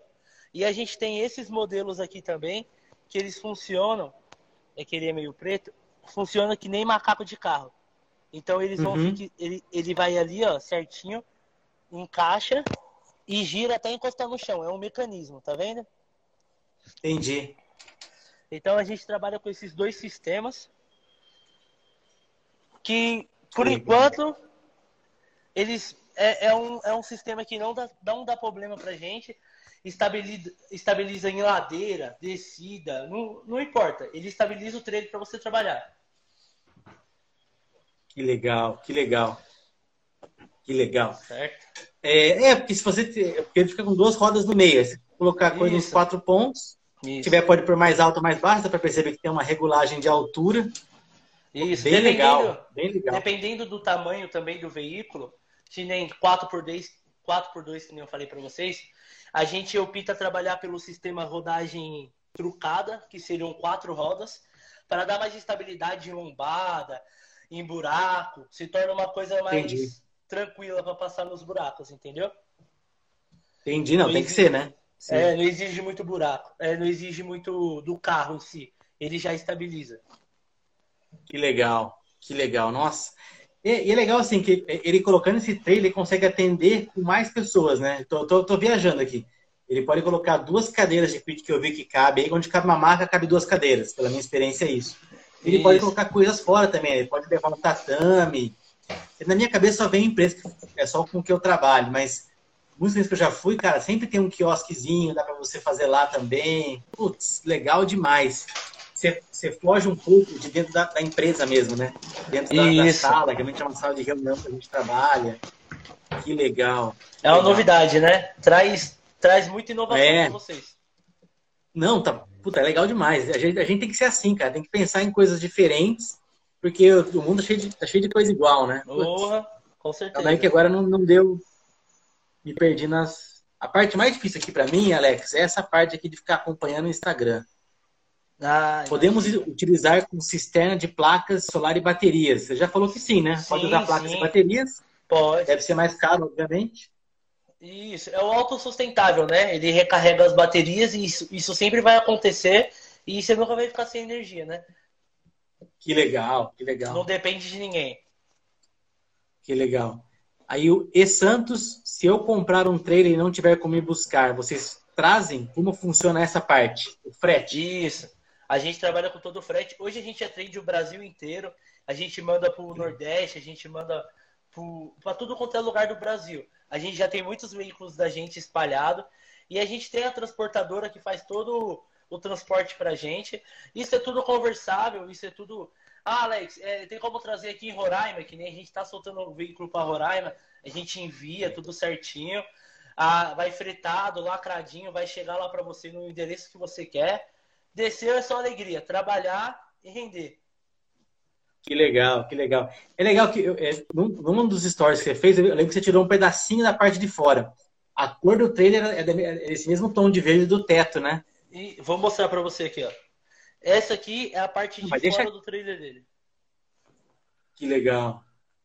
E a gente tem esses modelos aqui também, que eles funcionam, é que ele é meio preto, funciona que nem macaco de carro. Então eles vão uhum. ele, ele vai ali, ó, certinho, encaixa e gira até encostar no chão. É um mecanismo, tá vendo? Entendi. Então a gente trabalha com esses dois sistemas que, por enquanto, eles é, é, um, é um sistema que não dá, não dá problema pra gente. Estabiliza, estabiliza em ladeira, descida, não, não importa. Ele estabiliza o trailer para você trabalhar. Que legal, que legal. Que legal. Certo. É, é porque se você. Porque ele fica com duas rodas no meio. Se colocar a coisa nos quatro pontos, se tiver pode pôr mais alto ou mais baixo, dá para perceber que tem uma regulagem de altura. Isso, bem legal, bem legal. Dependendo do tamanho também do veículo, se nem 4x2, 4x2, que nem eu falei para vocês, a gente opta trabalhar pelo sistema rodagem trucada, que seriam quatro rodas, para dar mais estabilidade em lombada, em buraco, se torna uma coisa mais Entendi. tranquila para passar nos buracos, entendeu? Entendi, não, não tem exige, que ser, né? Sim. É, não exige muito buraco, é, não exige muito do carro em si, ele já estabiliza. Que legal, que legal, nossa. E, e, é legal assim que ele colocando esse trailer ele consegue atender com mais pessoas, né? Tô, tô, tô, viajando aqui. Ele pode colocar duas cadeiras de pit que eu vi que cabe, aí onde cabe uma marca, cabe duas cadeiras. Pela minha experiência é isso. Ele isso. pode colocar coisas fora também, ele pode levar um tatame. Na minha cabeça só vem empresa é só com que eu trabalho, mas muitas vezes que eu já fui, cara, sempre tem um quiosquezinho, dá para você fazer lá também. Putz, legal demais você, foge um pouco de dentro da, da empresa mesmo, né? Dentro da, da, sala, que a gente é uma sala de reunião que a gente trabalha. Que legal. É uma legal. novidade, né? Traz, traz muita inovação é. para vocês. Não, tá. Puta, é legal demais. A gente, a gente tem que ser assim, cara. Tem que pensar em coisas diferentes, porque o, mundo tá cheio, de, tá cheio de coisa igual, né? Porra, com certeza. Também que agora não, não deu. Me perdi nas. A parte mais difícil aqui para mim, Alex, é essa parte aqui de ficar acompanhando o Instagram. Ah, Podemos utilizar com cisterna de placas solar e baterias. Você já falou que sim, né? Sim, Pode usar placas sim. e baterias. Pode. Deve ser mais caro, obviamente. Isso, é o autossustentável, né? Ele recarrega as baterias e isso, isso sempre vai acontecer e você nunca vai ficar sem energia, né? Que legal, que legal. Não depende de ninguém. Que legal. Aí o E Santos, se eu comprar um trailer e não tiver como ir buscar, vocês trazem como funciona essa parte? O frete? Isso. A gente trabalha com todo o frete. Hoje a gente atende o Brasil inteiro. A gente manda para o Nordeste, a gente manda para tudo quanto é lugar do Brasil. A gente já tem muitos veículos da gente espalhado e a gente tem a transportadora que faz todo o transporte para a gente. Isso é tudo conversável, isso é tudo. Ah, Alex, é, tem como trazer aqui em Roraima, que nem a gente está soltando o um veículo para Roraima, a gente envia tudo certinho. Ah, vai fretado, lacradinho, vai chegar lá para você no endereço que você quer. Desceu é só alegria, trabalhar e render. Que legal, que legal. É legal que é, num, dos stories que você fez, eu lembro que você tirou um pedacinho da parte de fora. A cor do trailer é, é esse mesmo tom de verde do teto, né? E vou mostrar para você aqui, ó. Essa aqui é a parte de fora deixa... do trailer dele. Que legal.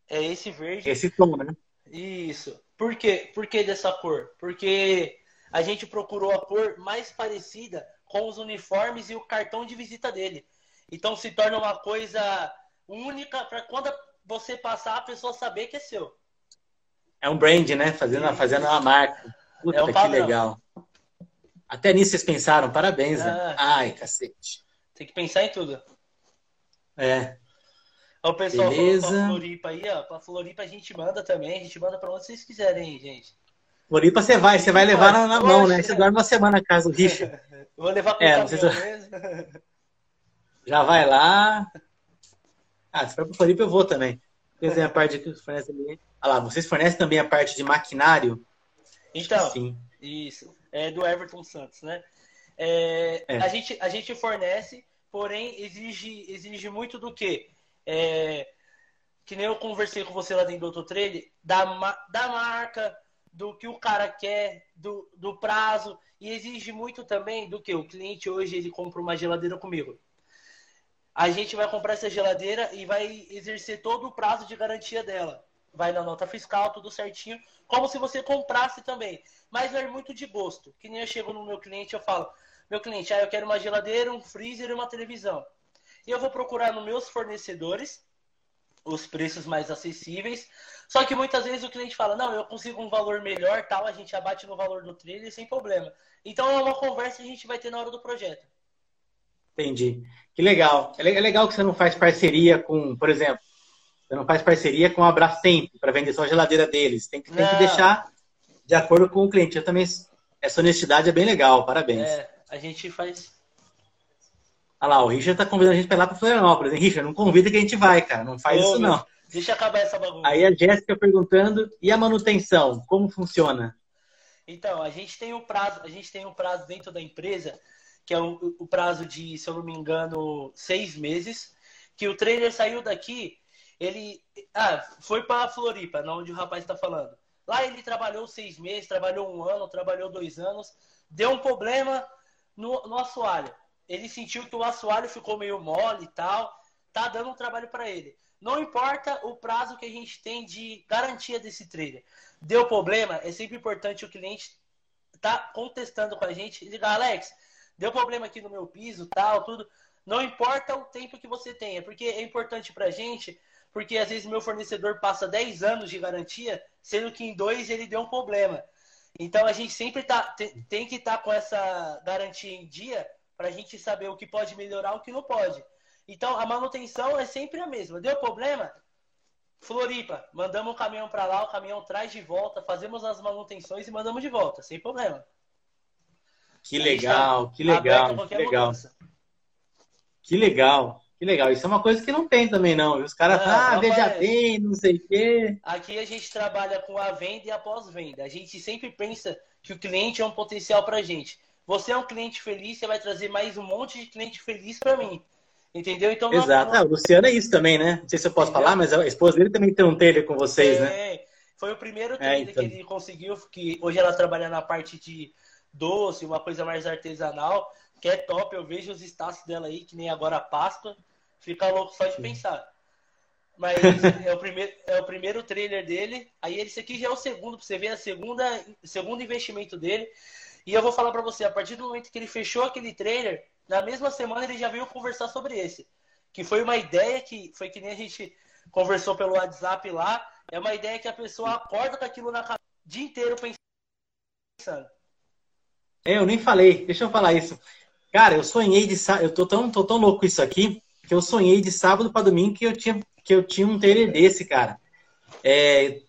É esse verde. Esse tom, né? Isso. Por quê? Por que dessa cor? Porque a gente procurou a cor mais parecida com os uniformes e o cartão de visita dele. Então se torna uma coisa única para quando você passar a pessoa saber que é seu. É um brand, né? Fazendo, fazendo uma marca. Puta, é um que legal. Até nisso vocês pensaram, parabéns. Né? É. Ai, cacete. Tem que pensar em tudo. É. O pessoal Beleza. falou pra Floripa aí, ó. Pra Floripa a gente manda também, a gente manda pra onde vocês quiserem, gente. Floripa você vai, você vai levar na, na mão, né? Você dorme uma semana na casa do Richard. Vou levar pro é, você... Já vai lá. Ah, se for pro Floripa eu vou também. Vocês a parte que fornece ali. Ah lá, vocês fornecem também a parte de maquinário? Então, Sim. isso. É do Everton Santos, né? É, é. A, gente, a gente fornece, porém exige, exige muito do quê? É, que nem eu conversei com você lá dentro do outro trailer, da, da marca, do que o cara quer, do, do prazo, e exige muito também do que o cliente hoje ele compra uma geladeira comigo. A gente vai comprar essa geladeira e vai exercer todo o prazo de garantia dela. Vai na nota fiscal, tudo certinho, como se você comprasse também. Mas é muito de gosto. Que nem eu chego no meu cliente eu falo, meu cliente, ah, eu quero uma geladeira, um freezer e uma televisão. E eu vou procurar nos meus fornecedores os preços mais acessíveis. Só que muitas vezes o cliente fala, não, eu consigo um valor melhor, tal, a gente abate no valor do trailer sem problema. Então é uma conversa que a gente vai ter na hora do projeto. Entendi. Que legal. É, é legal que você não faz parceria com, por exemplo, você não faz parceria com a Brastemp para vender só a geladeira deles. Tem que, tem que deixar de acordo com o cliente. Eu também essa honestidade é bem legal, parabéns. É, a gente faz. Olha lá, o Richard tá convidando a gente pra ir lá pra Florianópolis, hein? Richard, não convida que a gente vai, cara. Não faz Ô, isso, não. Deixa acabar essa bagunça. Aí a Jéssica perguntando, e a manutenção, como funciona? Então, a gente tem um prazo, a gente tem um prazo dentro da empresa, que é o, o prazo de, se eu não me engano, seis meses, que o trailer saiu daqui, ele ah, foi para Floripa, onde o rapaz está falando. Lá ele trabalhou seis meses, trabalhou um ano, trabalhou dois anos, deu um problema no, no assoalho. Ele sentiu que o assoalho ficou meio mole e tal, tá dando um trabalho para ele. Não importa o prazo que a gente tem de garantia desse trailer. Deu problema, é sempre importante o cliente tá contestando com a gente e diga, Alex, deu problema aqui no meu piso, tal, tudo. Não importa o tempo que você tenha, porque é importante pra gente, porque às vezes meu fornecedor passa 10 anos de garantia, sendo que em dois ele deu um problema. Então a gente sempre tá, tem, tem que estar tá com essa garantia em dia para a gente saber o que pode melhorar o que não pode. Então, a manutenção é sempre a mesma. Deu problema? Floripa, mandamos um caminhão para lá, o caminhão traz de volta, fazemos as manutenções e mandamos de volta, sem problema. Que legal, que legal, que legal. Que legal, que legal. Isso é uma coisa que não tem também, não. Os caras, ah, veja bem, não sei o quê. Aqui a gente trabalha com a venda e a pós-venda. A gente sempre pensa que o cliente é um potencial para a gente. Você é um cliente feliz, você vai trazer mais um monte de cliente feliz para mim. Entendeu? Então, Exato. Não... Ah, o Luciano é isso também, né? Não sei se eu posso Entendeu? falar, mas a esposa dele também tem um trailer com vocês, é, né? Foi o primeiro é, trailer é, então. que ele conseguiu, que hoje ela trabalha na parte de doce, uma coisa mais artesanal, que é top. Eu vejo os status dela aí, que nem agora a Páscoa. Fica louco só de Sim. pensar. Mas é o, primeiro, é o primeiro trailer dele. Aí esse aqui já é o segundo, pra você ver, a segunda, segundo investimento dele. E eu vou falar para você, a partir do momento que ele fechou aquele trailer, na mesma semana ele já veio conversar sobre esse. Que foi uma ideia que foi que nem a gente conversou pelo WhatsApp lá. É uma ideia que a pessoa acorda com aquilo na cabeça o dia inteiro pensando. É, eu nem falei, deixa eu falar isso. Cara, eu sonhei de eu tô tão, tô tão louco isso aqui, que eu sonhei de sábado para domingo que eu tinha, que eu tinha um trailer desse, cara. É,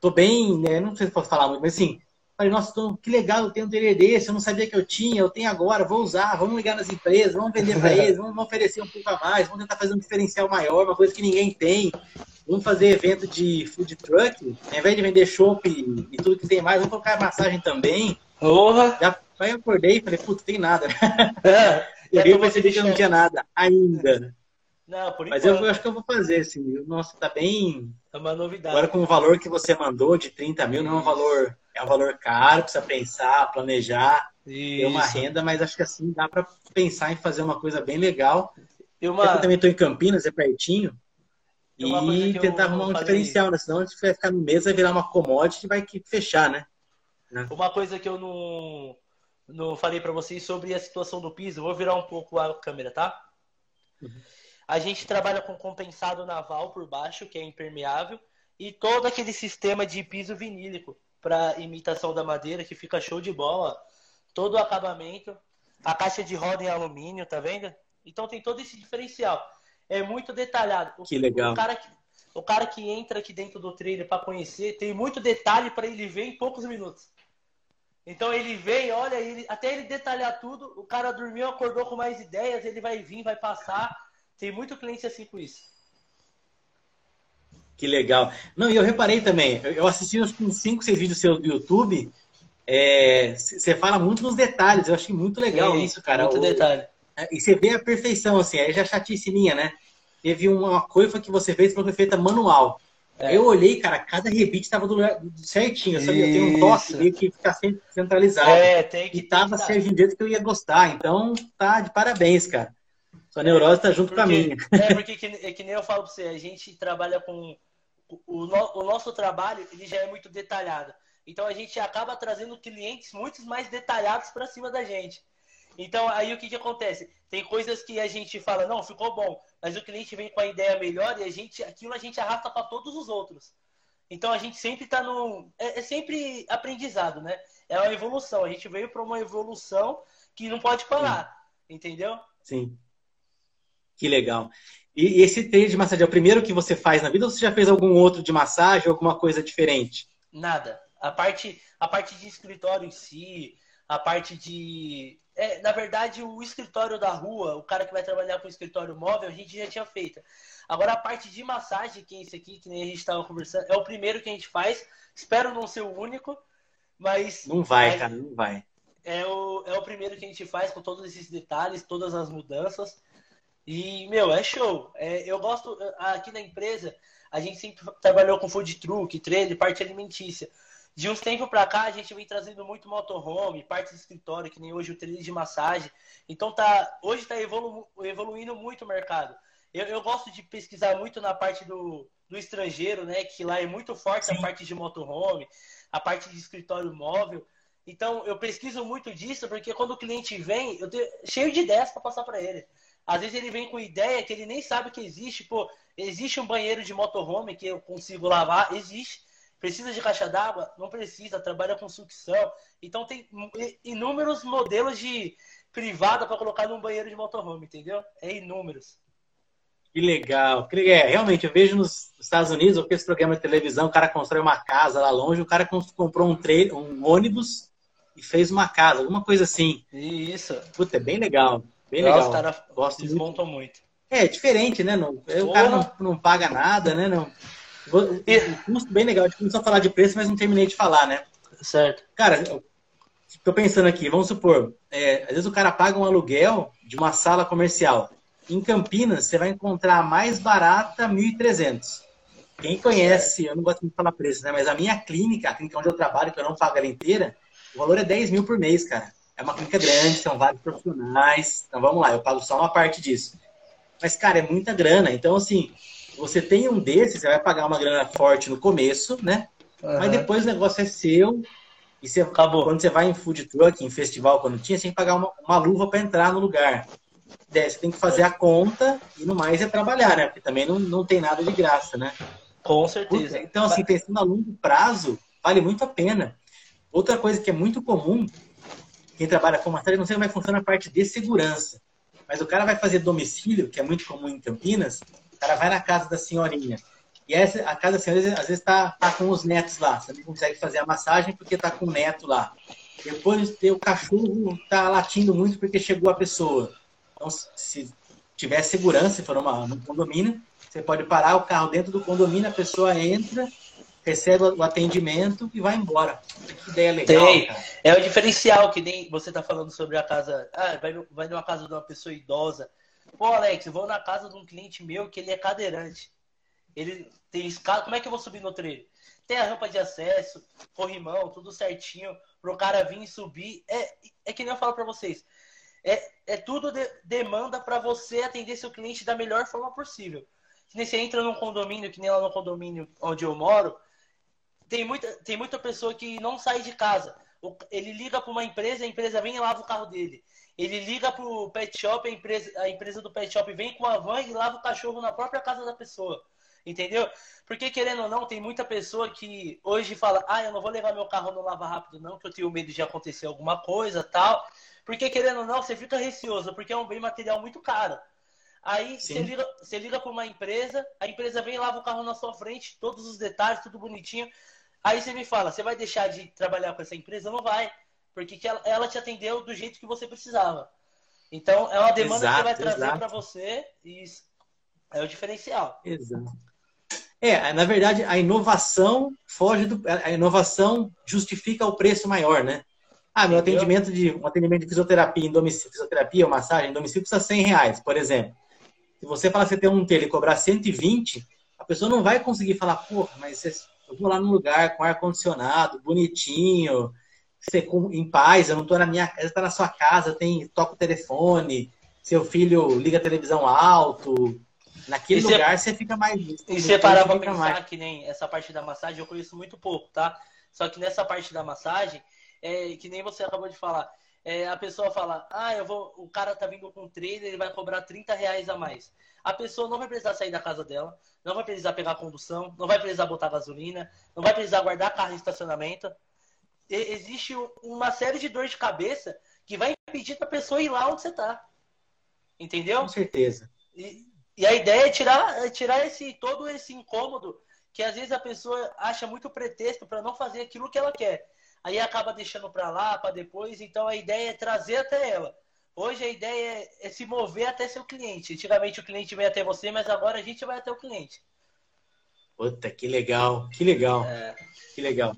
tô bem, né, não sei se posso falar muito, mas assim, Falei, nossa, que legal, eu tenho um trailer desse, eu não sabia que eu tinha, eu tenho agora, vou usar, vamos ligar nas empresas, vamos vender para eles, vamos oferecer um pouco a mais, vamos tentar fazer um diferencial maior, uma coisa que ninguém tem. Vamos fazer evento de food truck, ao invés de vender chopp e, e, tudo que tem mais, vamos colocar massagem também. Porra! Já aí eu acordei e falei, putz, tem nada. É, eu vi percebi que não tinha nada ainda. Não, por Mas eu, eu, acho que eu vou fazer, assim. Nossa, tá bem. É uma novidade. Agora, com o valor que você mandou de 30 mil, não é um valor é um valor caro, precisa pensar, planejar, Isso. ter uma renda, mas acho que assim dá para pensar em fazer uma coisa bem legal. Eu, uma... eu também estou em Campinas, é pertinho. E tentar arrumar um diferencial, né? Senão a gente vai ficar no mês, vai virar uma commodity e vai fechar, né? né? Uma coisa que eu não, não falei para vocês sobre a situação do piso, vou virar um pouco a câmera, tá? Uhum. A gente trabalha com compensado naval por baixo, que é impermeável, e todo aquele sistema de piso vinílico para imitação da madeira, que fica show de bola. Todo o acabamento. A caixa de roda em alumínio, tá vendo? Então tem todo esse diferencial. É muito detalhado. Que legal. O cara que, o cara que entra aqui dentro do trailer para conhecer, tem muito detalhe para ele ver em poucos minutos. Então ele vem, olha, ele, até ele detalhar tudo, o cara dormiu, acordou com mais ideias, ele vai vir, vai passar. Tem muito cliente assim com isso. Que legal. Não, e eu reparei também, eu assisti uns 5, 6 vídeos seus do YouTube, você é, fala muito nos detalhes, eu achei muito legal Sim, isso, cara. Muito o, detalhe. É, e você vê a perfeição, assim, aí já chatice minha, né? Teve uma coifa que você fez que foi feita manual. É. Eu olhei, cara, cada rebite estava do lugar certinho, sabe? Eu tenho um toque meio que ficar centralizado. É, tem que. E tava servindo do jeito que eu ia gostar. Então, tá de parabéns, cara. Sua neurose tá junto porque, com a minha. É, porque que, é que nem eu falo pra você, a gente trabalha com. O, no, o nosso trabalho ele já é muito detalhado. Então a gente acaba trazendo clientes muito mais detalhados para cima da gente. Então aí o que, que acontece? Tem coisas que a gente fala, não, ficou bom, mas o cliente vem com a ideia melhor e a gente, aquilo a gente arrasta para todos os outros. Então a gente sempre está no. É, é, sempre aprendizado, né? É uma evolução. A gente veio para uma evolução que não pode parar. Sim. Entendeu? Sim. Que legal. E, esse treino de massagem é o primeiro que você faz na vida ou você já fez algum outro de massagem ou alguma coisa diferente? Nada. A parte, a parte de escritório em si, a parte de. É, na verdade, o escritório da rua, o cara que vai trabalhar com o escritório móvel, a gente já tinha feito. Agora, a parte de massagem, que é esse aqui, que nem a gente estava conversando, é o primeiro que a gente faz. Espero não ser o único, mas. Não vai, mas cara, não vai. É o, é o primeiro que a gente faz com todos esses detalhes, todas as mudanças. E, meu, é show. É, eu gosto, aqui na empresa, a gente sempre trabalhou com food truck, trailer, parte alimentícia. De uns tempos para cá, a gente vem trazendo muito motorhome, parte de escritório, que nem hoje o trailer de massagem. Então, tá, hoje está evolu evoluindo muito o mercado. Eu, eu, gosto de pesquisar muito na parte do, do estrangeiro, né? Que lá é muito forte Sim. a parte de motorhome, a parte de escritório móvel. Então, eu pesquiso muito disso, porque quando o cliente vem, eu tenho cheio de ideias para passar para ele. Às vezes ele vem com ideia que ele nem sabe que existe. Pô, existe um banheiro de motorhome que eu consigo lavar? Existe. Precisa de caixa d'água? Não precisa, trabalha com sucção. Então tem inúmeros modelos de privada para colocar num banheiro de motorhome, entendeu? É inúmeros. Que legal. É, realmente, eu vejo nos Estados Unidos, ou esse programa de televisão, o cara constrói uma casa lá longe, o cara comprou um, trailer, um ônibus e fez uma casa, alguma coisa assim. Isso. Puta, é bem legal. Bem legal. Os caras desmontam muito. muito. É, diferente, né? Não, o cara não, não paga nada, né? Não, o custo bem legal. A gente começou a falar de preço, mas não terminei de falar, né? Certo. Cara, estou pensando aqui, vamos supor, é, às vezes o cara paga um aluguel de uma sala comercial. Em Campinas, você vai encontrar a mais barata 1.300. Quem conhece, eu não gosto de falar preço, né? Mas a minha clínica, a clínica onde eu trabalho, que eu não pago ela inteira, o valor é 10 mil por mês, cara. É uma clínica grande, são vários profissionais. Então vamos lá, eu pago só uma parte disso. Mas, cara, é muita grana. Então, assim, você tem um desses, você vai pagar uma grana forte no começo, né? Uhum. Mas depois o negócio é seu. E você, Acabou. quando você vai em food truck, em festival, quando tinha, você tem que pagar uma, uma luva para entrar no lugar. Você tem que fazer a conta e no mais é trabalhar, né? Porque também não, não tem nada de graça, né? Com certeza. Então, assim, pensando a longo prazo, vale muito a pena. Outra coisa que é muito comum, quem trabalha com massagem, não sei como é que funciona a parte de segurança. Mas o cara vai fazer domicílio, que é muito comum em Campinas, o cara vai na casa da senhorinha. E essa, a casa da senhorinha, às vezes, está tá com os netos lá. Você não consegue fazer a massagem porque está com o neto lá. Depois, o cachorro está latindo muito porque chegou a pessoa. Então, se tiver segurança, se for uma, um condomínio, você pode parar o carro dentro do condomínio, a pessoa entra, recebe o atendimento e vai embora. Que ideia legal. Tem. Cara. É o diferencial, que nem você está falando sobre a casa. Ah, vai, vai numa casa de uma pessoa idosa. Pô, Alex, eu vou na casa de um cliente meu que ele é cadeirante. Ele tem escada. Como é que eu vou subir no trailer? Tem a rampa de acesso, corrimão, tudo certinho, pro cara vir e subir. É, é que nem eu falo para vocês. É, é tudo de, demanda para você atender seu cliente da melhor forma possível. Que nem você entra num condomínio, que nem lá no condomínio onde eu moro, tem muita, tem muita pessoa que não sai de casa. Ele liga para uma empresa, a empresa vem e lava o carro dele. Ele liga para o pet shop, a empresa, a empresa do pet shop vem com a van e lava o cachorro na própria casa da pessoa. Entendeu? Porque, querendo ou não, tem muita pessoa que hoje fala: ah, eu não vou levar meu carro no lava rápido, não, que eu tenho medo de acontecer alguma coisa tal. Porque, querendo ou não, você fica receoso, porque é um bem material muito caro. Aí você liga, você liga para uma empresa, a empresa vem e lava o carro na sua frente, todos os detalhes, tudo bonitinho. Aí você me fala, você vai deixar de trabalhar com essa empresa? Não vai, porque ela, ela te atendeu do jeito que você precisava. Então é uma demanda exato, que vai trazer para você e isso é o diferencial. Exato. É, na verdade, a inovação foge do. A inovação justifica o preço maior, né? Ah, meu Entendeu? atendimento de um atendimento de fisioterapia em domicílio, fisioterapia ou massagem em domicílio custa 100 reais, por exemplo. Se você falar que você tem um tele e cobrar 120, a pessoa não vai conseguir falar, pô, mas eu vou lá num lugar com ar-condicionado, bonitinho, você em paz, eu não estou na minha casa, está na sua casa, tem toca o telefone, seu filho liga a televisão alto. Naquele e lugar você, fica mais. E você parar para pensar mais. que nem essa parte da massagem eu conheço muito pouco, tá? Só que nessa parte da massagem, é, que nem você acabou de falar, é, a pessoa fala, ah, eu vou, o cara tá vindo com um trailer, ele vai cobrar 30 reais a mais. A pessoa não vai precisar sair da casa dela, não vai precisar pegar condução, não vai precisar botar gasolina, não vai precisar guardar carro em estacionamento. E, existe uma série de dor de cabeça que vai impedir a pessoa ir lá onde você tá. Entendeu? Com certeza. E, e a ideia é tirar, é tirar esse todo esse incômodo que às vezes a pessoa acha muito pretexto para não fazer aquilo que ela quer. Aí acaba deixando para lá, para depois. Então a ideia é trazer até ela. Hoje a ideia é, é, se mover até seu cliente. Antigamente o cliente veio até você, mas agora a gente vai até o cliente. Puta, que legal, que legal, é. que legal.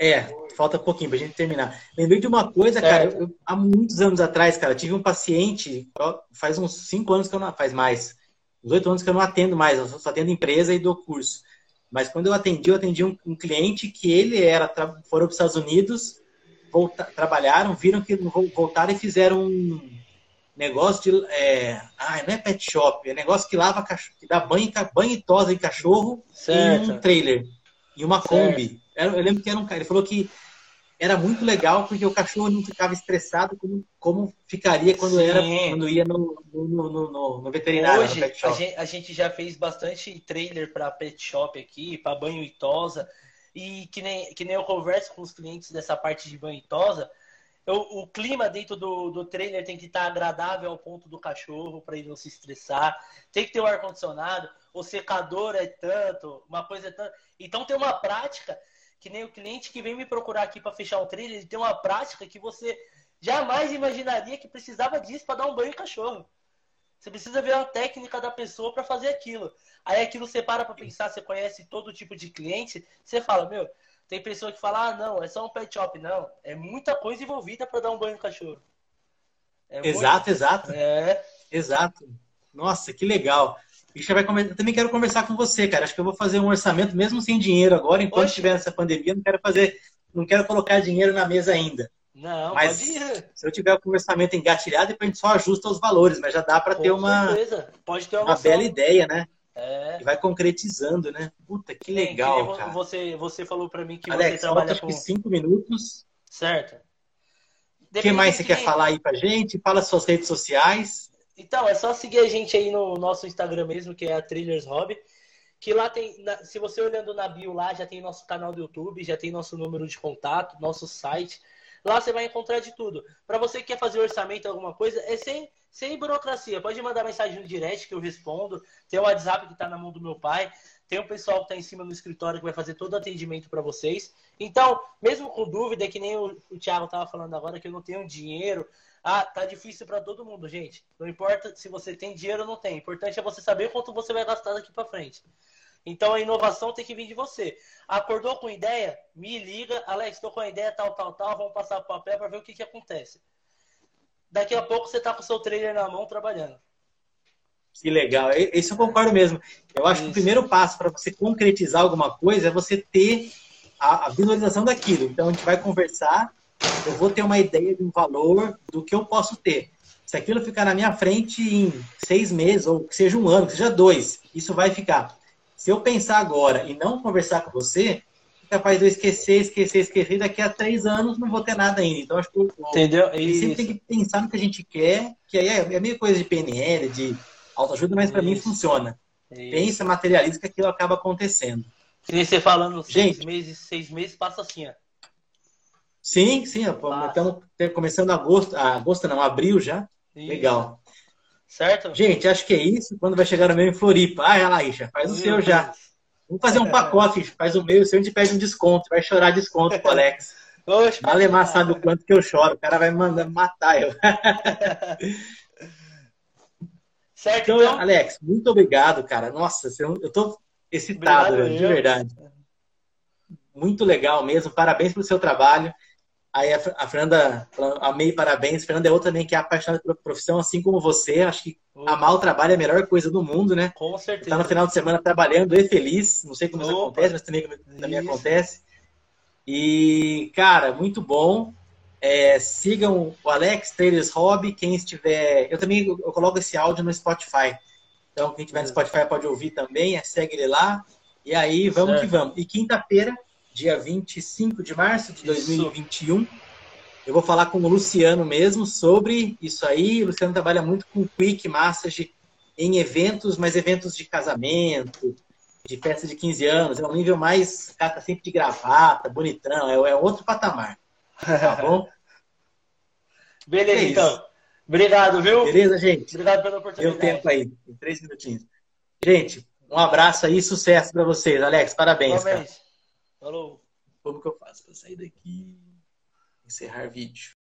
É, falta pouquinho pra gente terminar. Lembrei de uma coisa, certo. cara, eu, há muitos anos atrás, cara, tive um paciente, faz uns cinco anos que eu não, faz mais, uns oito anos que eu não atendo mais, eu só atendo empresa e dou curso. Mas quando eu atendi, eu atendi um, um cliente que ele era, foram para os Estados Unidos, volta, trabalharam, viram que voltaram e fizeram um negócio de. É, ah, não é pet shop, é negócio que lava cachorro, que dá banho, banho e tosa em cachorro certo. em um trailer. E uma certo. Kombi. Eu lembro que era um cara, ele falou que era muito legal porque o cachorro não ficava estressado como, como ficaria quando, era, quando ia no, no, no, no veterinário. Hoje, a gente, a, gente, já fez bastante trailer para pet shop aqui, para banho e tosa. E que nem, que nem eu converso com os clientes dessa parte de banho e tosa, eu, o clima dentro do, do trailer tem que estar agradável ao ponto do cachorro para ele não se estressar. Tem que ter o ar condicionado, o secador é tanto, uma coisa é tanto. Então tem uma prática que nem o cliente que vem me procurar aqui para fechar um trailer, ele tem uma prática que você jamais imaginaria que precisava disso para dar um banho em cachorro. Você precisa ver a técnica da pessoa para fazer aquilo. Aí aquilo você para para pensar, você conhece todo tipo de cliente, você fala, meu, tem pessoa que fala, ah, não, é só um pet shop. Não, é muita coisa envolvida para dar um banho no cachorro. É exato, muito... exato. É. Exato. Nossa, que legal. Vai come... Eu também quero conversar com você, cara. Acho que eu vou fazer um orçamento mesmo sem dinheiro agora, enquanto Oxe. tiver essa pandemia, não quero fazer, não quero colocar dinheiro na mesa ainda. Não, mas se eu tiver o orçamento engatilhado, depois a gente só ajusta os valores, mas já dá para ter uma, Pode ter uma, uma bela ideia, né? É. E vai concretizando, né? Puta, que legal, cara. Você, você falou para mim que Alex, você trabalha com... cinco minutos. Certo. O que mais você quer falar aí pra gente? Fala suas redes sociais. Então, é só seguir a gente aí no nosso Instagram mesmo, que é a Thrillers Hobby. Que lá tem, se você olhando na bio lá, já tem nosso canal do YouTube, já tem nosso número de contato, nosso site. Lá você vai encontrar de tudo. Para você que quer fazer orçamento, alguma coisa, é sem, sem burocracia. Pode mandar mensagem no direct que eu respondo. Tem o WhatsApp que está na mão do meu pai. Tem o pessoal que está em cima no escritório que vai fazer todo o atendimento para vocês. Então, mesmo com dúvida, que nem o, o Thiago estava falando agora, que eu não tenho dinheiro, ah, tá difícil para todo mundo, gente. Não importa se você tem dinheiro ou não tem. O importante é você saber quanto você vai gastar daqui para frente. Então a inovação tem que vir de você. Acordou com ideia? Me liga, Alex, estou com a ideia tal, tal, tal. Vamos passar o papel para ver o que, que acontece. Daqui a pouco você está com o seu trailer na mão trabalhando. Que legal. Isso eu concordo mesmo. Eu acho Isso. que o primeiro passo para você concretizar alguma coisa é você ter a, visualização daquilo. Então a gente vai conversar eu vou ter uma ideia de um valor do que eu posso ter. Se aquilo ficar na minha frente em seis meses, ou que seja um ano, que seja dois, isso vai ficar. Se eu pensar agora e não conversar com você, é capaz de eu esquecer, esquecer, esquecer, daqui a três anos não vou ter nada ainda. Então, acho que eu, Entendeu? sempre tem que pensar no que a gente quer, que aí é, é meio coisa de PNL, de autoajuda, mas para mim funciona. Isso. Pensa, materializa que aquilo acaba acontecendo. Se você falando seis gente, meses, seis meses passa assim, ó. Sim, sim. Estamos começando agosto, ah, agosto não, abril já. Isso. Legal. Certo? Gente, acho que é isso. Quando vai chegar o meu em Floripa? Ah, ela aí, já faz o seu já. Vamos fazer um pacote, faz o meu, o seu a gente pede um desconto. Vai chorar desconto pro Alex. Oxe, Malemar sabe o quanto que eu choro. O cara vai mandar matar eu. certo, então, então, Alex, muito obrigado, cara. Nossa, eu tô excitado, obrigado, de verdade. Muito legal mesmo. Parabéns pelo seu trabalho. Aí a, a Fernanda, amei, parabéns. A Fernanda é outra também que é apaixonada pela profissão, assim como você. Acho que Opa. amar o trabalho é a melhor coisa do mundo, né? Com certeza. Tá no final de semana trabalhando e feliz. Não sei como isso acontece, mas também também acontece. E, cara, muito bom. É, sigam o Alex Trailers Hobby. Quem estiver. Eu também eu coloco esse áudio no Spotify. Então, quem estiver no Spotify pode ouvir também. É, segue ele lá. E aí, vamos certo. que vamos. E quinta-feira dia 25 de março de 2021. Isso. Eu vou falar com o Luciano mesmo sobre isso aí. O Luciano trabalha muito com Quick Massage em eventos, mas eventos de casamento, de festa de 15 anos. É um nível mais, cara, tá sempre de gravata, bonitão, é, é outro patamar. Tá bom? Beleza, é então. Obrigado, viu? Beleza, gente? Obrigado pela oportunidade. Deu tempo aí, em três minutinhos. Gente, um abraço aí, sucesso para vocês. Alex, parabéns. Parabéns. Falou. Como que eu faço para sair daqui? Encerrar vídeo.